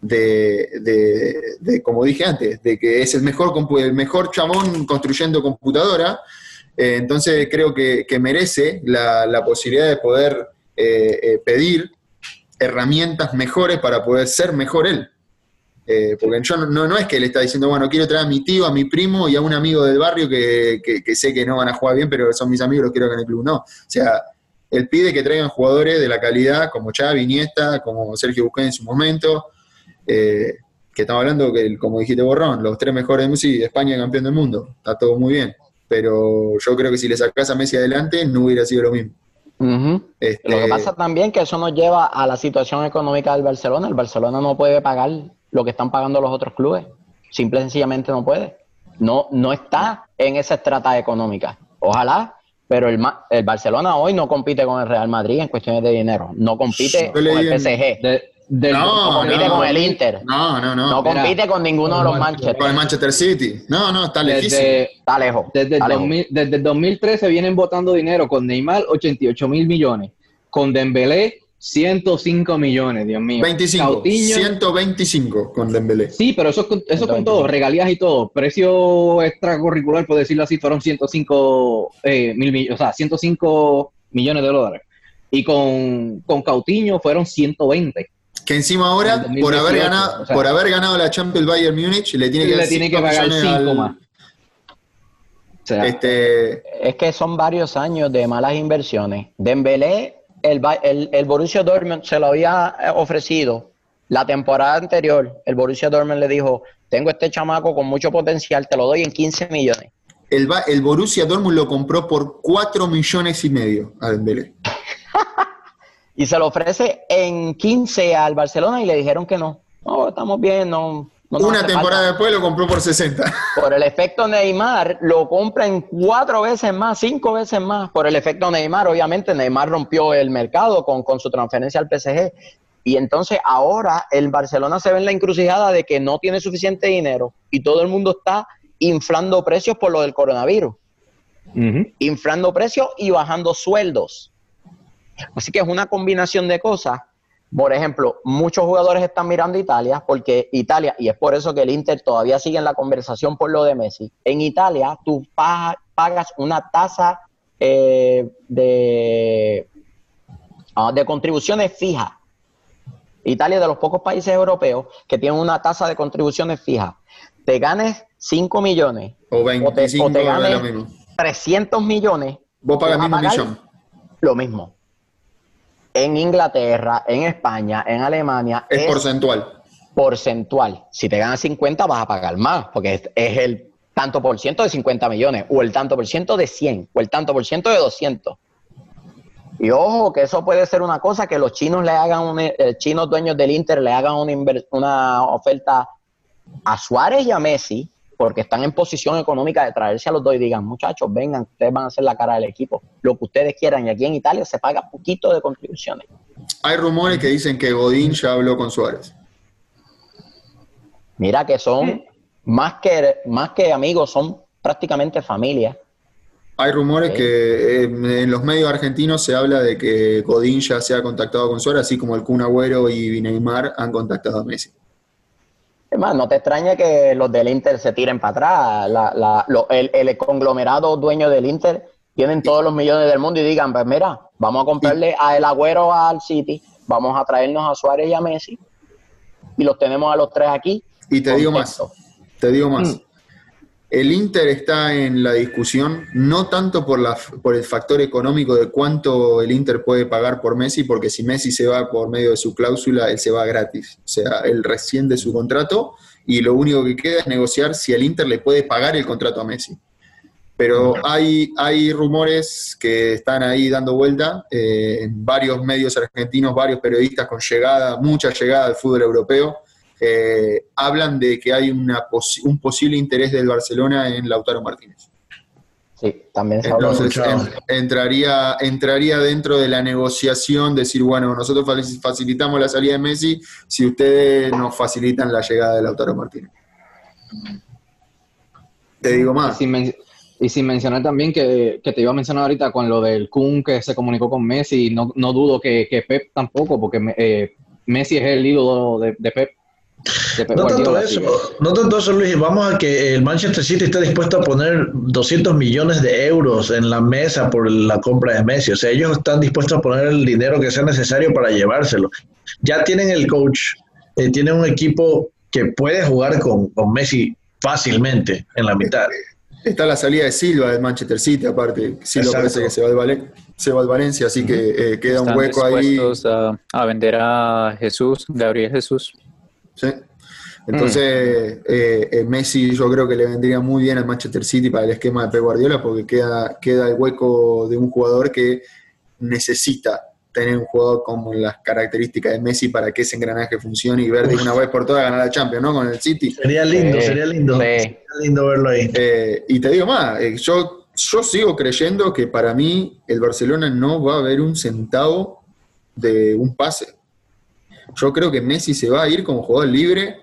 de, de- de, como dije antes, de que es el mejor, el mejor chabón construyendo computadora, eh, entonces creo que, que merece la, la posibilidad de poder eh, eh, pedir herramientas mejores para poder ser mejor él. Eh, porque yo no, no, es que le está diciendo, bueno, quiero traer a mi tío, a mi primo y a un amigo del barrio que, que- que sé que no van a jugar bien, pero son mis amigos, los quiero acá en el club. No, o sea, él pide que traigan jugadores de la calidad como Xavi, Iniesta, como Sergio Busquets en su momento, eh, que estamos hablando que, como dijiste Borrón, los tres mejores de Messi, de España campeón del mundo, está todo muy bien. Pero yo creo que si le sacás a Messi adelante, no hubiera sido lo mismo. Este, Lo que pasa también que eso nos lleva a la situación económica del Barcelona. El Barcelona no puede pagar lo que están pagando los otros clubes. Simple y sencillamente no puede. No, no está en esa estrata económica. Ojalá, pero el, Ma- el Barcelona hoy no compite con el Real Madrid en cuestiones de dinero. No compite con el PSG. De- del- no compite con el Inter. No, no, no. No mira, compite con ninguno de los Manchester. Con el Manchester City. No, no, está lejísimo. Está lejos. desde, está el lejos. 2000 desde el 2013 vienen votando dinero con Neymar 88 mil millones, con Dembélé 105 millones, Dios mío. 25. Coutinho- 125 con Dembélé. Sí, pero eso, eso con 125. todo, regalías y todo. Precio extracurricular, por decirlo así, fueron 105 eh, mil millones, o sea, 105 millones de dólares. Y con, con Cautiño fueron 120. Que encima ahora, por haber, 2018, ganado, o sea. por haber ganado la Champions Bayern Múnich, le tiene que, le dar tiene que cinco pagar millones 5 al- más. O sea, Este, Es que son varios años de malas inversiones. Dembélé, el, el, el Borussia Dortmund se lo había eh, ofrecido la temporada anterior. El Borussia Dortmund le dijo, tengo este chamaco con mucho potencial, te lo doy en 15 millones. el, el Borussia Dortmund lo compró por 4 millones y medio a Dembélé. Y se lo ofrece en 15 al Barcelona y le dijeron que no. No, estamos bien, no. Una temporada falta". después lo compró por 60. Por el efecto Neymar, lo compran cuatro veces más, cinco veces más. Por el efecto Neymar, obviamente, Neymar rompió el mercado con, con su transferencia al PSG. Y entonces ahora el Barcelona se ve en la encrucijada de que no tiene suficiente dinero y todo el mundo está inflando precios por lo del coronavirus. Inflando precios y bajando sueldos. Así que es una combinación de cosas. Por ejemplo, muchos jugadores están mirando Italia porque Italia, y es por eso que el Inter todavía sigue en la conversación por lo de Messi, en Italia tú pa- pagas una tasa eh, de, ah, de contribuciones fija. Italia es de los pocos países europeos que tienen una tasa de contribuciones fija. Te ganes 5 millones O o te, 25 o te de lo ganes mismo. 300 millones, Vos pagas mismo millón. lo mismo. En Inglaterra, en España, en Alemania, Es es, porcentual. porcentual. Si te ganas 50 vas a pagar más, porque es, es el tanto por ciento de 50 millones, o el tanto por ciento de 100, o el tanto por ciento de 200. Y ojo, que eso puede ser una cosa que los chinos le hagan, un, eh, chinos dueños del Inter le hagan una oferta a Suárez y a Messi, porque están en posición económica de traerse a los dos y digan, muchachos, vengan, ustedes van a hacer la cara del equipo, lo que ustedes quieran. Y aquí en Italia se paga poquito de contribuciones. Hay rumores que dicen que Godín ya habló con Suárez. Mira que son más que, más que amigos, son prácticamente familia. Hay rumores que eh, en los medios argentinos se habla de que Godín ya se ha contactado con Suárez, así como el Kun Agüero y Neymar han contactado a Messi. Es más, no te extrañe que los del Inter se tiren para atrás. La- la- lo- el, el conglomerado dueño del Inter tienen todos los millones del mundo y digan, pues mira, vamos a comprarle a El Agüero al City, vamos a traernos a Suárez y a Messi y los tenemos a los tres aquí. Y te digo más, te digo más. Mm. El Inter está en la discusión no tanto por, la, por el factor económico de cuánto el Inter puede pagar por Messi, porque si Messi se va por medio de su cláusula, él se va gratis. O sea, él resciende su contrato y lo único que queda es negociar si el Inter le puede pagar el contrato a Messi. Pero hay, hay rumores que están ahí dando vuelta eh, en varios medios argentinos, varios periodistas con llegada, mucha llegada al fútbol europeo, eh, hablan de que hay una posi- un posible interés del Barcelona en Lautaro Martínez. Sí, también se Entonces en- entraría, entraría dentro de la negociación, decir, bueno, nosotros faci- facilitamos la salida de Messi si ustedes nos facilitan la llegada de Lautaro Martínez. Te digo Y más. sin, y sin mencionar también que, que te iba a mencionar ahorita con lo del Kun que se comunicó con Messi, no, no dudo que, que Pep tampoco, porque eh, Messi es el ídolo de, de Pep. No tanto eso, no tanto eso, Luis. Vamos a que el Manchester City está dispuesto a poner 200 millones de euros en la mesa por la compra de Messi. O sea, ellos están dispuestos a poner el dinero que sea necesario para llevárselo. Ya tienen el coach, eh, tienen un equipo que puede jugar con, con Messi fácilmente en la mitad. Está la salida de Silva del Manchester City, aparte. Silva Exacto. parece que se va al, Valen- se va al Valencia, así que eh, queda un hueco ahí. a vender a Jesús, Gabriel Jesús. Sí. Entonces, Mm. eh, eh, Messi yo creo que le vendría muy bien al Manchester City para el esquema de Pep Guardiola porque queda, queda el hueco de un jugador que necesita tener un jugador con las características de Messi para que ese engranaje funcione y ver de una vez por todas ganar la Champions, ¿no? Con el City. Sería lindo, Sí, sería lindo. Sería lindo verlo ahí. Eh, y te digo más, eh, yo, yo sigo creyendo que para mí el Barcelona no va a ver un centavo de un pase. Yo creo que Messi se va a ir como jugador libre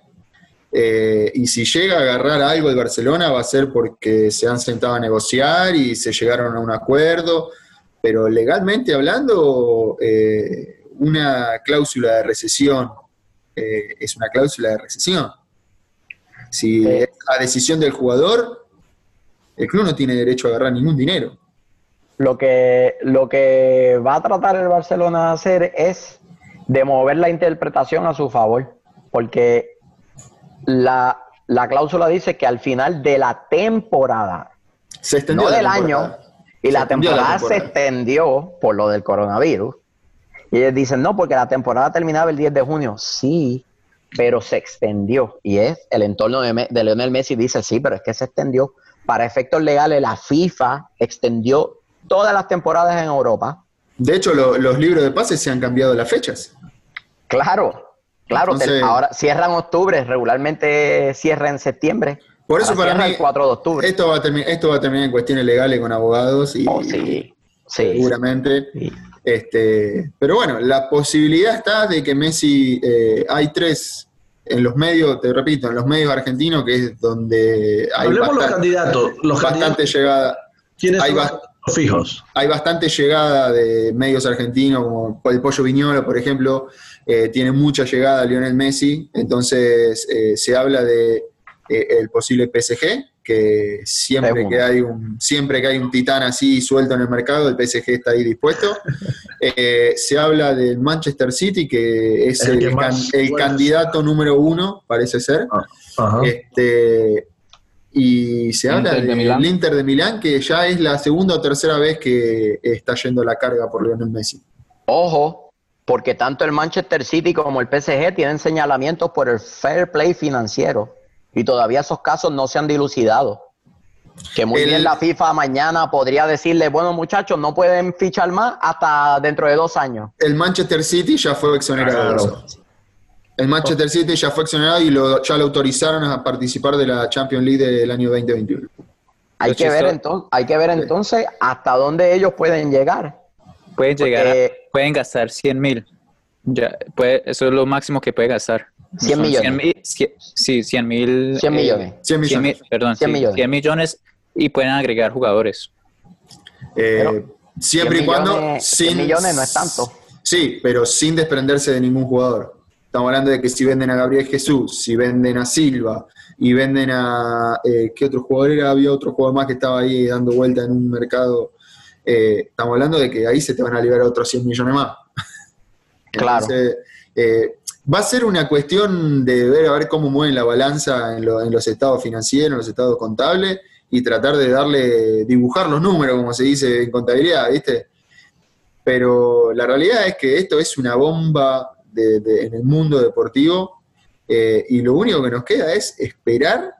eh, y si llega a agarrar algo el Barcelona va a ser porque se han sentado a negociar y se llegaron a un acuerdo, pero legalmente hablando, eh, una cláusula de recesión eh, es una cláusula de recesión. Si Sí. es a decisión del jugador, el club no tiene derecho a agarrar ningún dinero. Lo que, lo que va a tratar el Barcelona de hacer es de mover la interpretación a su favor, porque la, la cláusula dice que al final de la temporada, Se extendió no del año, y la temporada se extendió por lo del coronavirus, y ellos dicen, no, porque la temporada terminaba el 10 de junio, sí, pero se extendió, y es el entorno de, de Lionel Messi dice, sí, pero es que se extendió. Para efectos legales, la FIFA extendió todas las temporadas en Europa, De hecho, lo- los libros de pases se han cambiado las fechas. Claro, claro. Entonces- ahora cierran octubre, regularmente cierra en septiembre. Por eso Ahora para mí el 4 de octubre. esto va, a termi- esto va a terminar en cuestiones legales con abogados y Oh, sí, sí. seguramente. sí. Este, pero bueno, la posibilidad está de que Messi, eh, hay tres en los medios, te repito, en los medios argentinos, que es donde hay Hablemos los candidatos. Los bastante candidatos, llegada. ¿quiénes hay son los fijos? hay bastante llegada de medios argentinos, como el Pollo Viñolo, por ejemplo, eh, tiene mucha llegada Lionel Messi, entonces eh, se habla de eh, el posible PSG, que siempre que hay un siempre que hay un titán así suelto en el mercado, el PSG está ahí dispuesto. Eh, se habla del Manchester City, que es El can- candidato número uno, parece ser. Ajá. Este, y se habla de del. Inter de Milán, que ya es la segunda o tercera vez que está yendo la carga por Lionel Messi. Ojo, porque tanto el Manchester City como el PSG tienen señalamientos por el fair play financiero y todavía esos casos no se han dilucidado. Que muy El- bien la FIFA mañana podría decirle, bueno muchachos, no pueden fichar más hasta dentro de dos años. El Manchester City ya fue exonerado. Claro. El Manchester City ya fue exonerado y lo- ya lo autorizaron a participar de la Champions League del año 2021. Hay que, ver entonces, hay que ver entonces hasta dónde ellos pueden llegar. Pueden llegar, a- pueden gastar 100 mil. Ya, puede, eso es lo máximo que puede gastar 100 Son millones. 100 mil- cien- sí, 100 mil. 100 eh, millones. 100 100 millones. mil- perdón, 100 sí, millones. 100 millones y pueden agregar jugadores. Eh, Pero siempre y 100 cuando millones- 100 millones no es tanto. Sí, pero sin desprenderse de ningún jugador. Estamos hablando de que si venden a Gabriel Jesús, si venden a Silva y venden a. Eh, ¿Qué otro jugador era? Había otro jugador más que estaba ahí dando vuelta en un mercado. Eh, estamos hablando de que ahí se te van a liberar otros 100 millones más. Claro. Entonces, eh, va a ser una cuestión de ver a ver cómo mueven la balanza en, lo- en los estados financieros, en los estados contables, y tratar de darle, dibujar los números, como se dice en contabilidad, ¿viste? Pero la realidad es que esto es una bomba de- de- en el mundo deportivo, eh, y lo único que nos queda es esperar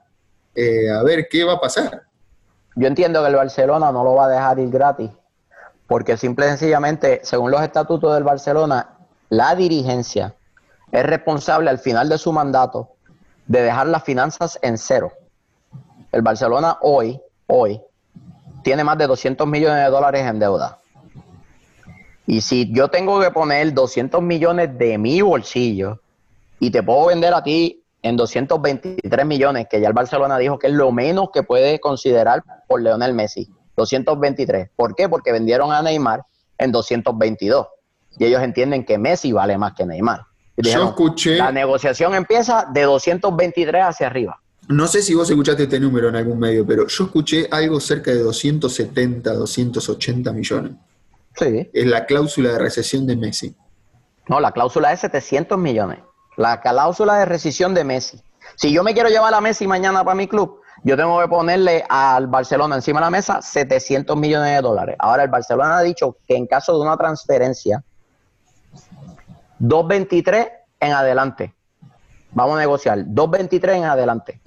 eh, a ver qué va a pasar. Yo entiendo que el Barcelona no lo va a dejar ir gratis, porque simple y sencillamente, según los estatutos del Barcelona, la dirigencia es responsable al final de su mandato de dejar las finanzas en cero. El Barcelona hoy, hoy, tiene más de 200 millones de dólares en deuda. Y si yo tengo que poner 200 millones de mi bolsillo y te puedo vender a ti en 223 millones, que ya el Barcelona dijo que es lo menos que puede considerar por Leonel Messi. 223. ¿Por qué? Porque vendieron a Neymar en 222. Y ellos entienden que Messi vale más que Neymar. Y Yo escuché, la negociación empieza de 223 hacia arriba. no sé si vos escuchaste este número en algún medio, pero yo escuché algo cerca de 270, 280 millones. Sí. Es la cláusula de recesión de Messi. No, la cláusula es 700 millones. La cláusula de rescisión de Messi. Si yo me quiero llevar a Messi mañana para mi club, yo tengo que ponerle al Barcelona encima de la mesa 700 millones de dólares. Ahora, el Barcelona ha dicho que en caso de una transferencia, 2.23 en adelante. Vamos a negociar, 2.23 en adelante.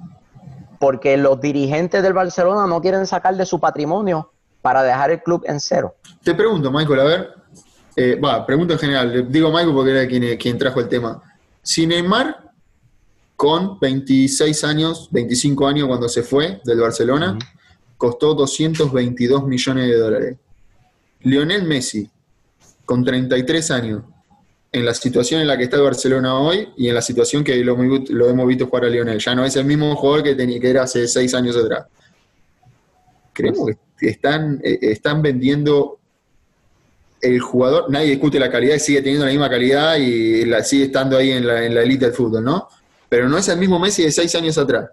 Porque los dirigentes del Barcelona no quieren sacar de su patrimonio para dejar el club en cero. Te pregunto, Michael, a ver. eh, Va, pregunto en general. Digo Michael porque era quien, quien trajo el tema. Si Neymar, con 26 años, 25 años cuando se fue del Barcelona, costó 222 millones de dólares. Lionel Messi, con 33 años, en la situación en la que está el Barcelona hoy y en la situación que lo, hemos visto- lo hemos visto jugar a Lionel. Ya no es el mismo jugador que, tenía, que era hace 6 años atrás. Creemos que están, eh, están vendiendo el jugador, nadie discute la calidad y sigue teniendo la misma calidad y la, sigue estando ahí en la, en la elite del fútbol, ¿no? Pero no es el mismo Messi de 6 años atrás.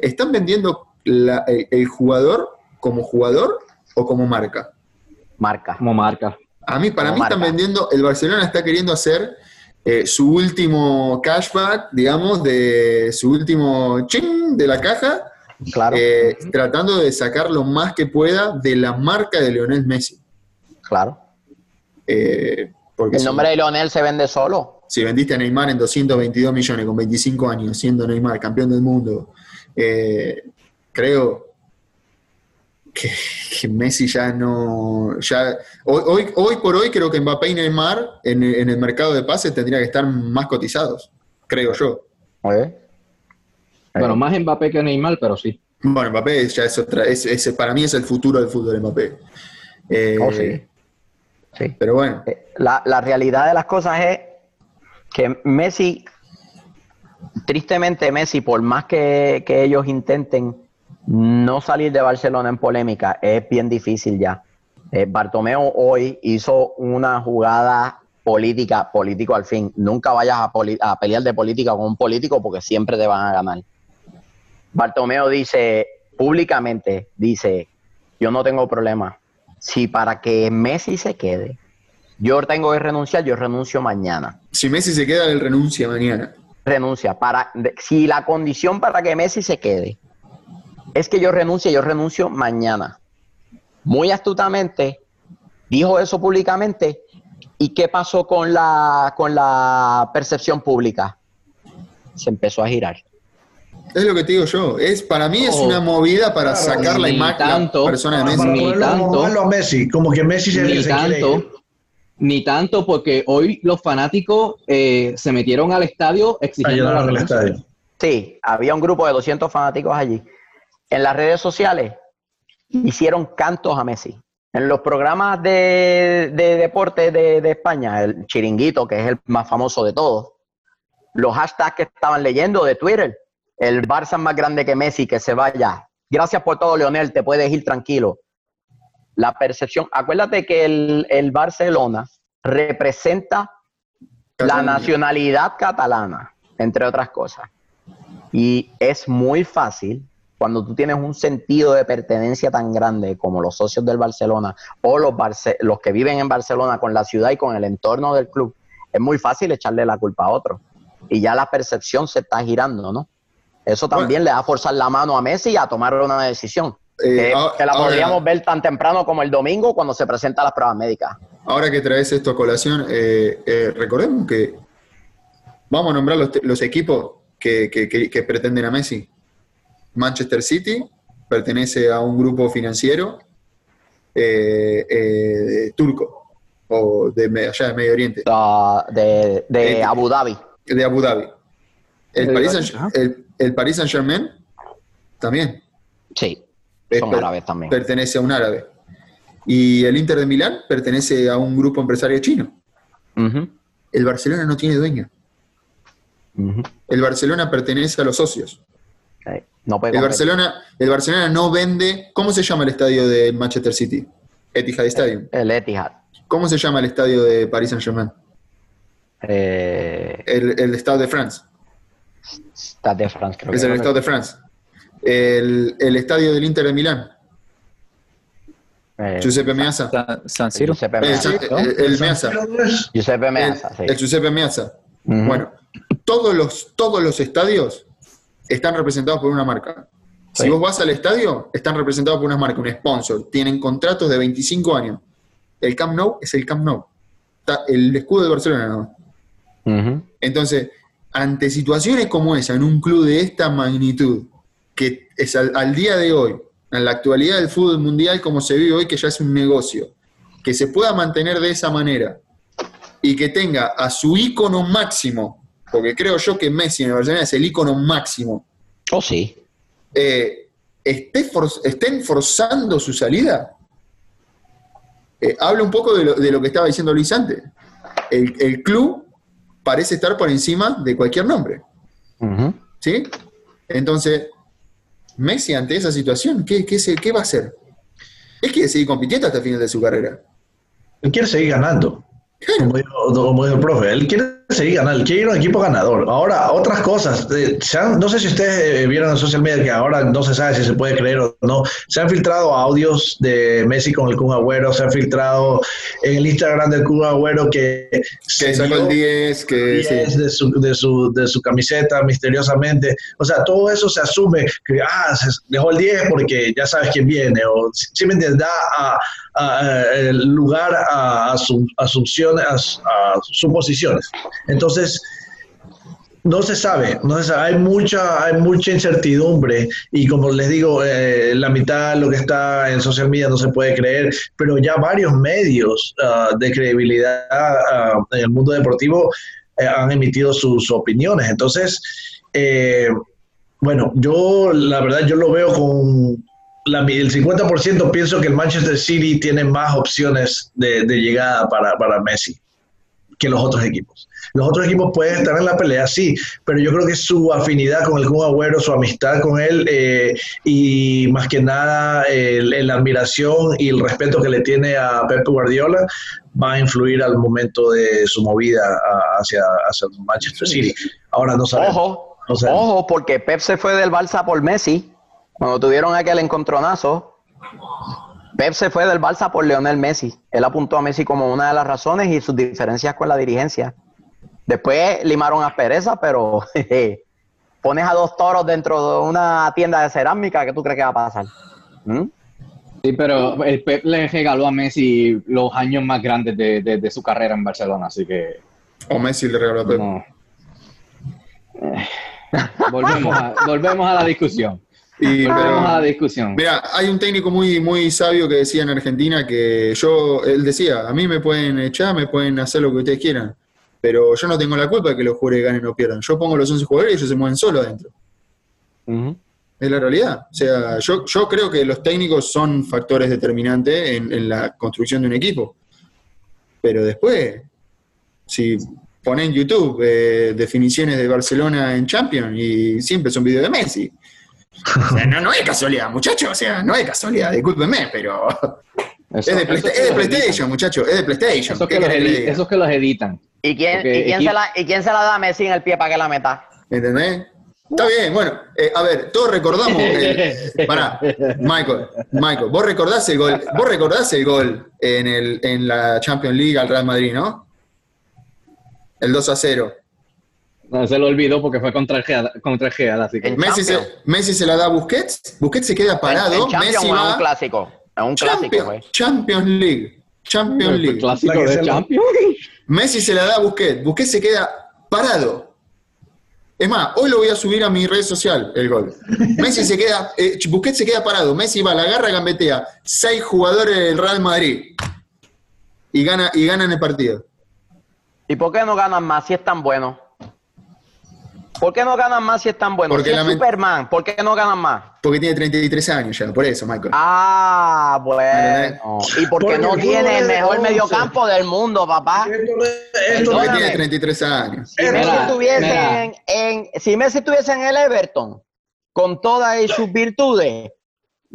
¿Están vendiendo la- el, el jugador como jugador o como marca? Marca. como marca. A mí, para Como mí están vendiendo, el Barcelona está queriendo hacer eh, su último cashback, digamos, de su último ching de la caja, Claro, eh, tratando de sacar lo más que pueda de la marca de Lionel Messi. claro. Eh, porque El nombre de Leonel se vende solo. Si vendiste a Neymar en 222 millones con 25 años, siendo Neymar campeón del mundo, eh, creo que, que Messi ya no. Ya, hoy, hoy, hoy por hoy creo que Mbappé y Neymar en, el- en el mercado de pases tendrían que estar más cotizados, creo yo. ¿Eh? Bueno, más Mbappé que Neymar, pero sí. Bueno, Mbappé ya es otra, es, es- para mí es el futuro del fútbol Mbappé. Eh, Oh, sí. Sí. Pero bueno, Eh, La, la realidad de las cosas es que Messi, tristemente Messi, por más que, que ellos intenten no salir de Barcelona en polémica, es bien difícil ya. Eh, Bartomeu hoy hizo una jugada política, político al fin. Nunca vayas a, a pelear de política con un político porque siempre te van a ganar. Bartomeu dice públicamente, dice, yo no tengo problema. Si para que Messi se quede, yo tengo que renunciar, yo renuncio mañana. si Messi se queda, él renuncia mañana. Renuncia. Para, de- si la condición para que Messi se quede es que yo renuncie, yo renuncio mañana. Muy astutamente dijo eso públicamente. ¿Y qué pasó con la, con la percepción pública? Se empezó a girar. Es lo que te digo yo. Es, para mí es Oh, una movida para claro, sacar la imagen tanto. la persona de Para, Messi. para tanto. a Messi, como que Messi se, quiere ir. Ni tanto, porque hoy los fanáticos eh, se metieron al estadio exigiendo la renuncia. estadio. Sí, había un grupo de 200 fanáticos allí. En las redes sociales hicieron cantos a Messi. En los programas de, de deporte de, de España, el chiringuito, que es el más famoso de todos, los hashtags que estaban leyendo de Twitter. El Barça es más grande que Messi, que se vaya. Gracias por todo, Leonel, te puedes ir tranquilo. La percepción, acuérdate que el, el Barcelona representa la nacionalidad catalana, entre otras cosas. Y es muy fácil cuando tú tienes un sentido de pertenencia tan grande como los socios del Barcelona o los, Barce- los que viven en Barcelona con la ciudad y con el entorno del club, es muy fácil echarle la culpa a otro. Y ya la percepción se está girando, ¿no? Eso también le da a forzar la mano a Messi a tomar una decisión. Eh, que, ahora- que la ahora- podríamos ver tan temprano como el domingo cuando se presentan las pruebas médicas. Ahora que traes esto a colación, eh, eh, recordemos que vamos a nombrar los, los equipos que, que- que- que pretenden a Messi. Manchester City pertenece a un grupo financiero eh, eh, turco o de allá de Medio Oriente, de de Eh, Abu Dhabi. de Abu Dhabi. El Paris, Saint, el, el Paris Saint Germain también Sí, son per- árabes también. pertenece a un árabe. Y el Inter de Milán pertenece a un grupo empresario chino. El Barcelona no tiene dueño. El Barcelona pertenece a los socios. No puede El. Barcelona, el Barcelona no vende. ¿Cómo se llama el estadio de Manchester City? Etihad Stadium. El Etihad. ¿Cómo se llama el estadio de Paris Saint Germain? Eh, El, el Stade de France. Stade de France, creo Es que el es. Stade de France. El, el estadio del Inter de Milán. Eh, Giuseppe Meazza. San, San Siro. Giuseppe El, Meazza. el- el Meazza. Giuseppe Meazza, sí. el Giuseppe Meazza. Bueno, todos los, todos los estadios están representados por una marca. Si vos vas al estadio, están representados por una marca, un sponsor. Tienen contratos de 25 años. El Camp Nou es el Camp Nou. Está el escudo de Barcelona. Entonces, ante situaciones como esa, en un club de esta magnitud, que es al, al día de hoy, en la actualidad del fútbol mundial como se vive hoy, que ya es un negocio, que se pueda mantener de esa manera y que tenga a su ícono máximo, porque creo yo que Messi en el Barcelona es el ícono máximo, Oh, sí. eh, esté for- estén forzando su salida, eh, habla un poco de lo, de lo que estaba diciendo Luis antes. El, el club parece estar por encima de cualquier nombre. ¿Sí? Entonces, Messi ante esa situación, ¿qué, qué, se- qué va a hacer? Es que seguir compitiendo hasta el final de su carrera. Él quiere seguir ganando. Como dijo, como dijo el profe, él quiere seguir ganando, quiere ir a un equipo ganador. Ahora, otras cosas, eh, se han- no sé si ustedes eh, vieron en social media que ahora no se sabe si se puede creer o no, se han filtrado audios de Messi con el Kun Agüero, se han filtrado en el Instagram del Kun Agüero que, Que sacó el 10, que 10 sí. de, su, de, su, de su camiseta misteriosamente. O sea, todo eso se asume que, ah, se dejó el 10 porque ya sabes quién viene, o si me entiendes, da a, a- a- el lugar a, a su- asunciones, a, a suposiciones. Entonces, no se sabe, no se sabe. Hay mucha, hay mucha incertidumbre y como les digo, eh, la mitad de lo que está en social media no se puede creer, pero ya varios medios ah, de credibilidad ah, en el mundo deportivo eh, han emitido sus opiniones. Entonces, eh, bueno, yo la verdad yo lo veo con la, el 50% pienso que el Manchester City tiene más opciones de, de llegada para, para Messi que los otros equipos. Los otros equipos pueden estar en la pelea, sí, pero yo creo que su afinidad con el Kun Agüero, su amistad con él eh, y más que nada el, el admiración y el respeto que le tiene a Pep Guardiola va a influir al momento de su movida hacia, hacia Manchester City. Ahora no sabemos. Ojo, No sabemos. ojo, porque Pep se fue del Barça por Messi. Cuando tuvieron aquel encontronazo, Pep se fue del Barça por Leonel Messi. Él apuntó a Messi como una de las razones y sus diferencias con la dirigencia. Después limaron aspereza, pero jeje, pones a dos toros dentro de una tienda de cerámica, ¿qué tú crees que va a pasar? ¿Mm? Sí, pero el Pep le regaló a Messi los años más grandes de, de- de su carrera en Barcelona, así que O Messi le regaló a Pep. no. Eh, volvemos, a, volvemos a la discusión. Y, pero- a la discusión. Mira, hay un técnico muy, muy sabio que decía en Argentina que yo, él decía, a mí me pueden echar, me pueden hacer lo que ustedes quieran, pero yo no tengo la culpa de que los jugadores ganen o pierdan. Yo pongo los 11 jugadores y ellos se mueven solos adentro. Es la realidad. O sea, yo, yo creo que los técnicos son factores determinantes en, en la construcción de un equipo. Pero después, si poné en YouTube eh, definiciones de Barcelona en Champions y siempre son videos de Messi. O sea, no, no es casualidad, muchachos, o sea, no es casualidad, discúlpenme, pero Eso- es de, eso es de. PlayStation, muchachos, es de PlayStation. Esos ¿Qué que, los querés que los editan. ¿Y quién, y, quién se la, ¿Y quién se la da a Messi en el pie para que la meta? ¿Entendés? Está bien, bueno, eh, a ver, todos recordamos. El, pará, Michael, Michael, vos recordás el gol, vos recordás el gol en, el, en la Champions League al Real Madrid, ¿no? El 2 a 0. No, se lo olvidó porque fue contra contra así que. Messi se. Messi se la da a Busquets, Busquets se queda parado, En Messi o en un va. clásico. En un clásico, Champions, güey. Champions League. Champions League. clásico de se Champions. Messi se la da a Busquets, Busquets se queda parado. Es más, hoy lo voy a subir a mi red social, el gol. Messi se queda, eh, Busquets se queda parado, Messi va, la agarra, gambetea, seis jugadores del Real Madrid y gana y ganan el partido. ¿Y por qué no ganan más si es tan bueno? ¿Por qué no ganan más si es tan bueno? Porque si es Superman, ¿por qué no ganan más? Porque tiene 33 años ya, por eso, Michael. Ah, bueno. Y porque Porque no el tiene el mejor once. medio del mundo, papá. Esto, tiene 33 años. Si Messi, Mira, estuviese mira. en, en- si Messi estuviese en el Everton, con todas sus virtudes,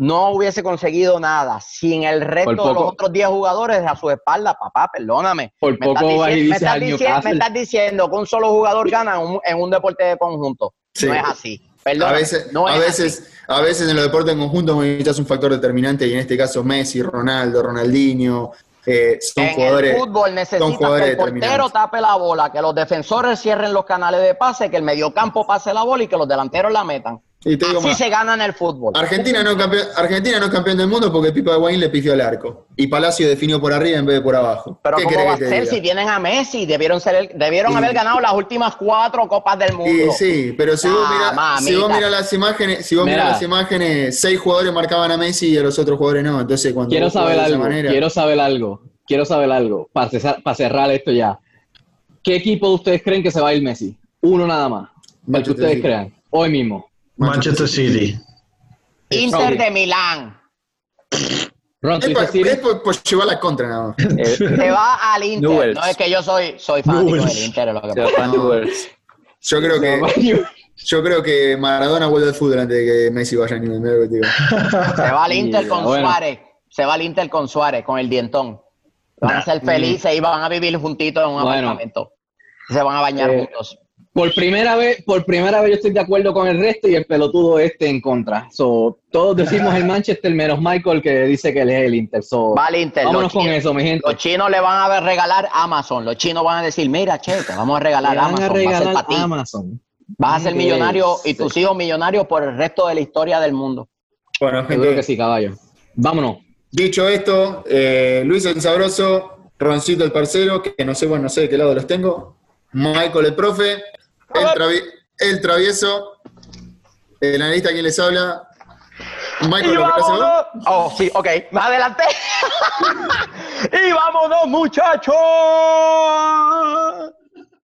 no hubiese conseguido nada. Sin el resto Por de los poco. otros 10 jugadores a su espalda, papá, perdóname. Por Me poco estás, vas y dici- me, estás al dici- Newcastle. me estás diciendo que un solo jugador gana en un, en un deporte de conjunto. Sí. No es así. A veces, no a, es veces, a veces en los deportes en conjunto necesitas un factor determinante y en este caso Messi, Ronaldo, Ronaldinho, eh, son En jugadores. el fútbol necesitas que jugadores el portero tape la bola, que los defensores cierren los canales de pase, que el mediocampo pase la bola y que los delanteros la metan. Y te digo Así más, se gana en el fútbol. Argentina no, campeón, Argentina no es campeón del mundo porque Pipa Higuaín le pifió al arco. Y Palacio definió por arriba en vez de por abajo. Pero ¿Qué ¿cómo va a ser diga? si tienen a Messi? Debieron, ser el- debieron haber ganado las últimas cuatro copas del mundo. Y sí, pero si vos Ah, mirás si mirás las imágenes, si vos Mira. mirás las imágenes, seis jugadores marcaban a Messi y a los otros jugadores no. Entonces cuando Quiero saber de esa algo, manera- quiero saber algo, quiero saber algo, para cerrar, para cerrar esto ya. ¿Qué equipo de ustedes creen que se va a ir Messi? Uno nada más. El que ustedes crean. Hoy mismo. Manchester City. Inter de Milán. Ron, ¿tú Es, por, dices City? es por- por llevar la contra nada más. Eh, Se va al Inter. Newell's. No es que yo soy, soy fanático Newell's. del Inter. lo que pasa. Yo creo que yo creo que Maradona vuelve al fútbol antes de que Messi vaya a nivel. Mirá lo que te digo. Se va al Inter con Bueno. Suárez. Se va al Inter con Suárez, con el dientón. Van a ser felices y van a vivir juntitos en un Bueno. apartamento. Se van a bañar Eh, juntos. Por primera vez, por primera vez yo estoy de acuerdo con el resto y el pelotudo este en contra. So, todos decimos el Manchester menos Michael que dice que él es el Inter. So, Va al Inter. vámonos Los con chinos- eso, mi gente. Los chinos le van a ver- regalar Amazon. Los chinos van a decir, mira, che, te vamos a regalar van Amazon. a va a ser regalar para. Amazon. Vas a ser millonario y tus hijos millonarios por el resto de la historia del mundo. Bueno, Yo creo gente, que sí, caballo. Vámonos. dicho esto, eh, Luis el Sabroso, Roncito el Parcero, que no sé, bueno, no sé de qué lado los tengo, Michael el Profe, el, travi- el Travieso, el analista quien les habla, Michael, Y vámonos. Oh, sí, ok, me adelanté. y vámonos, muchachos.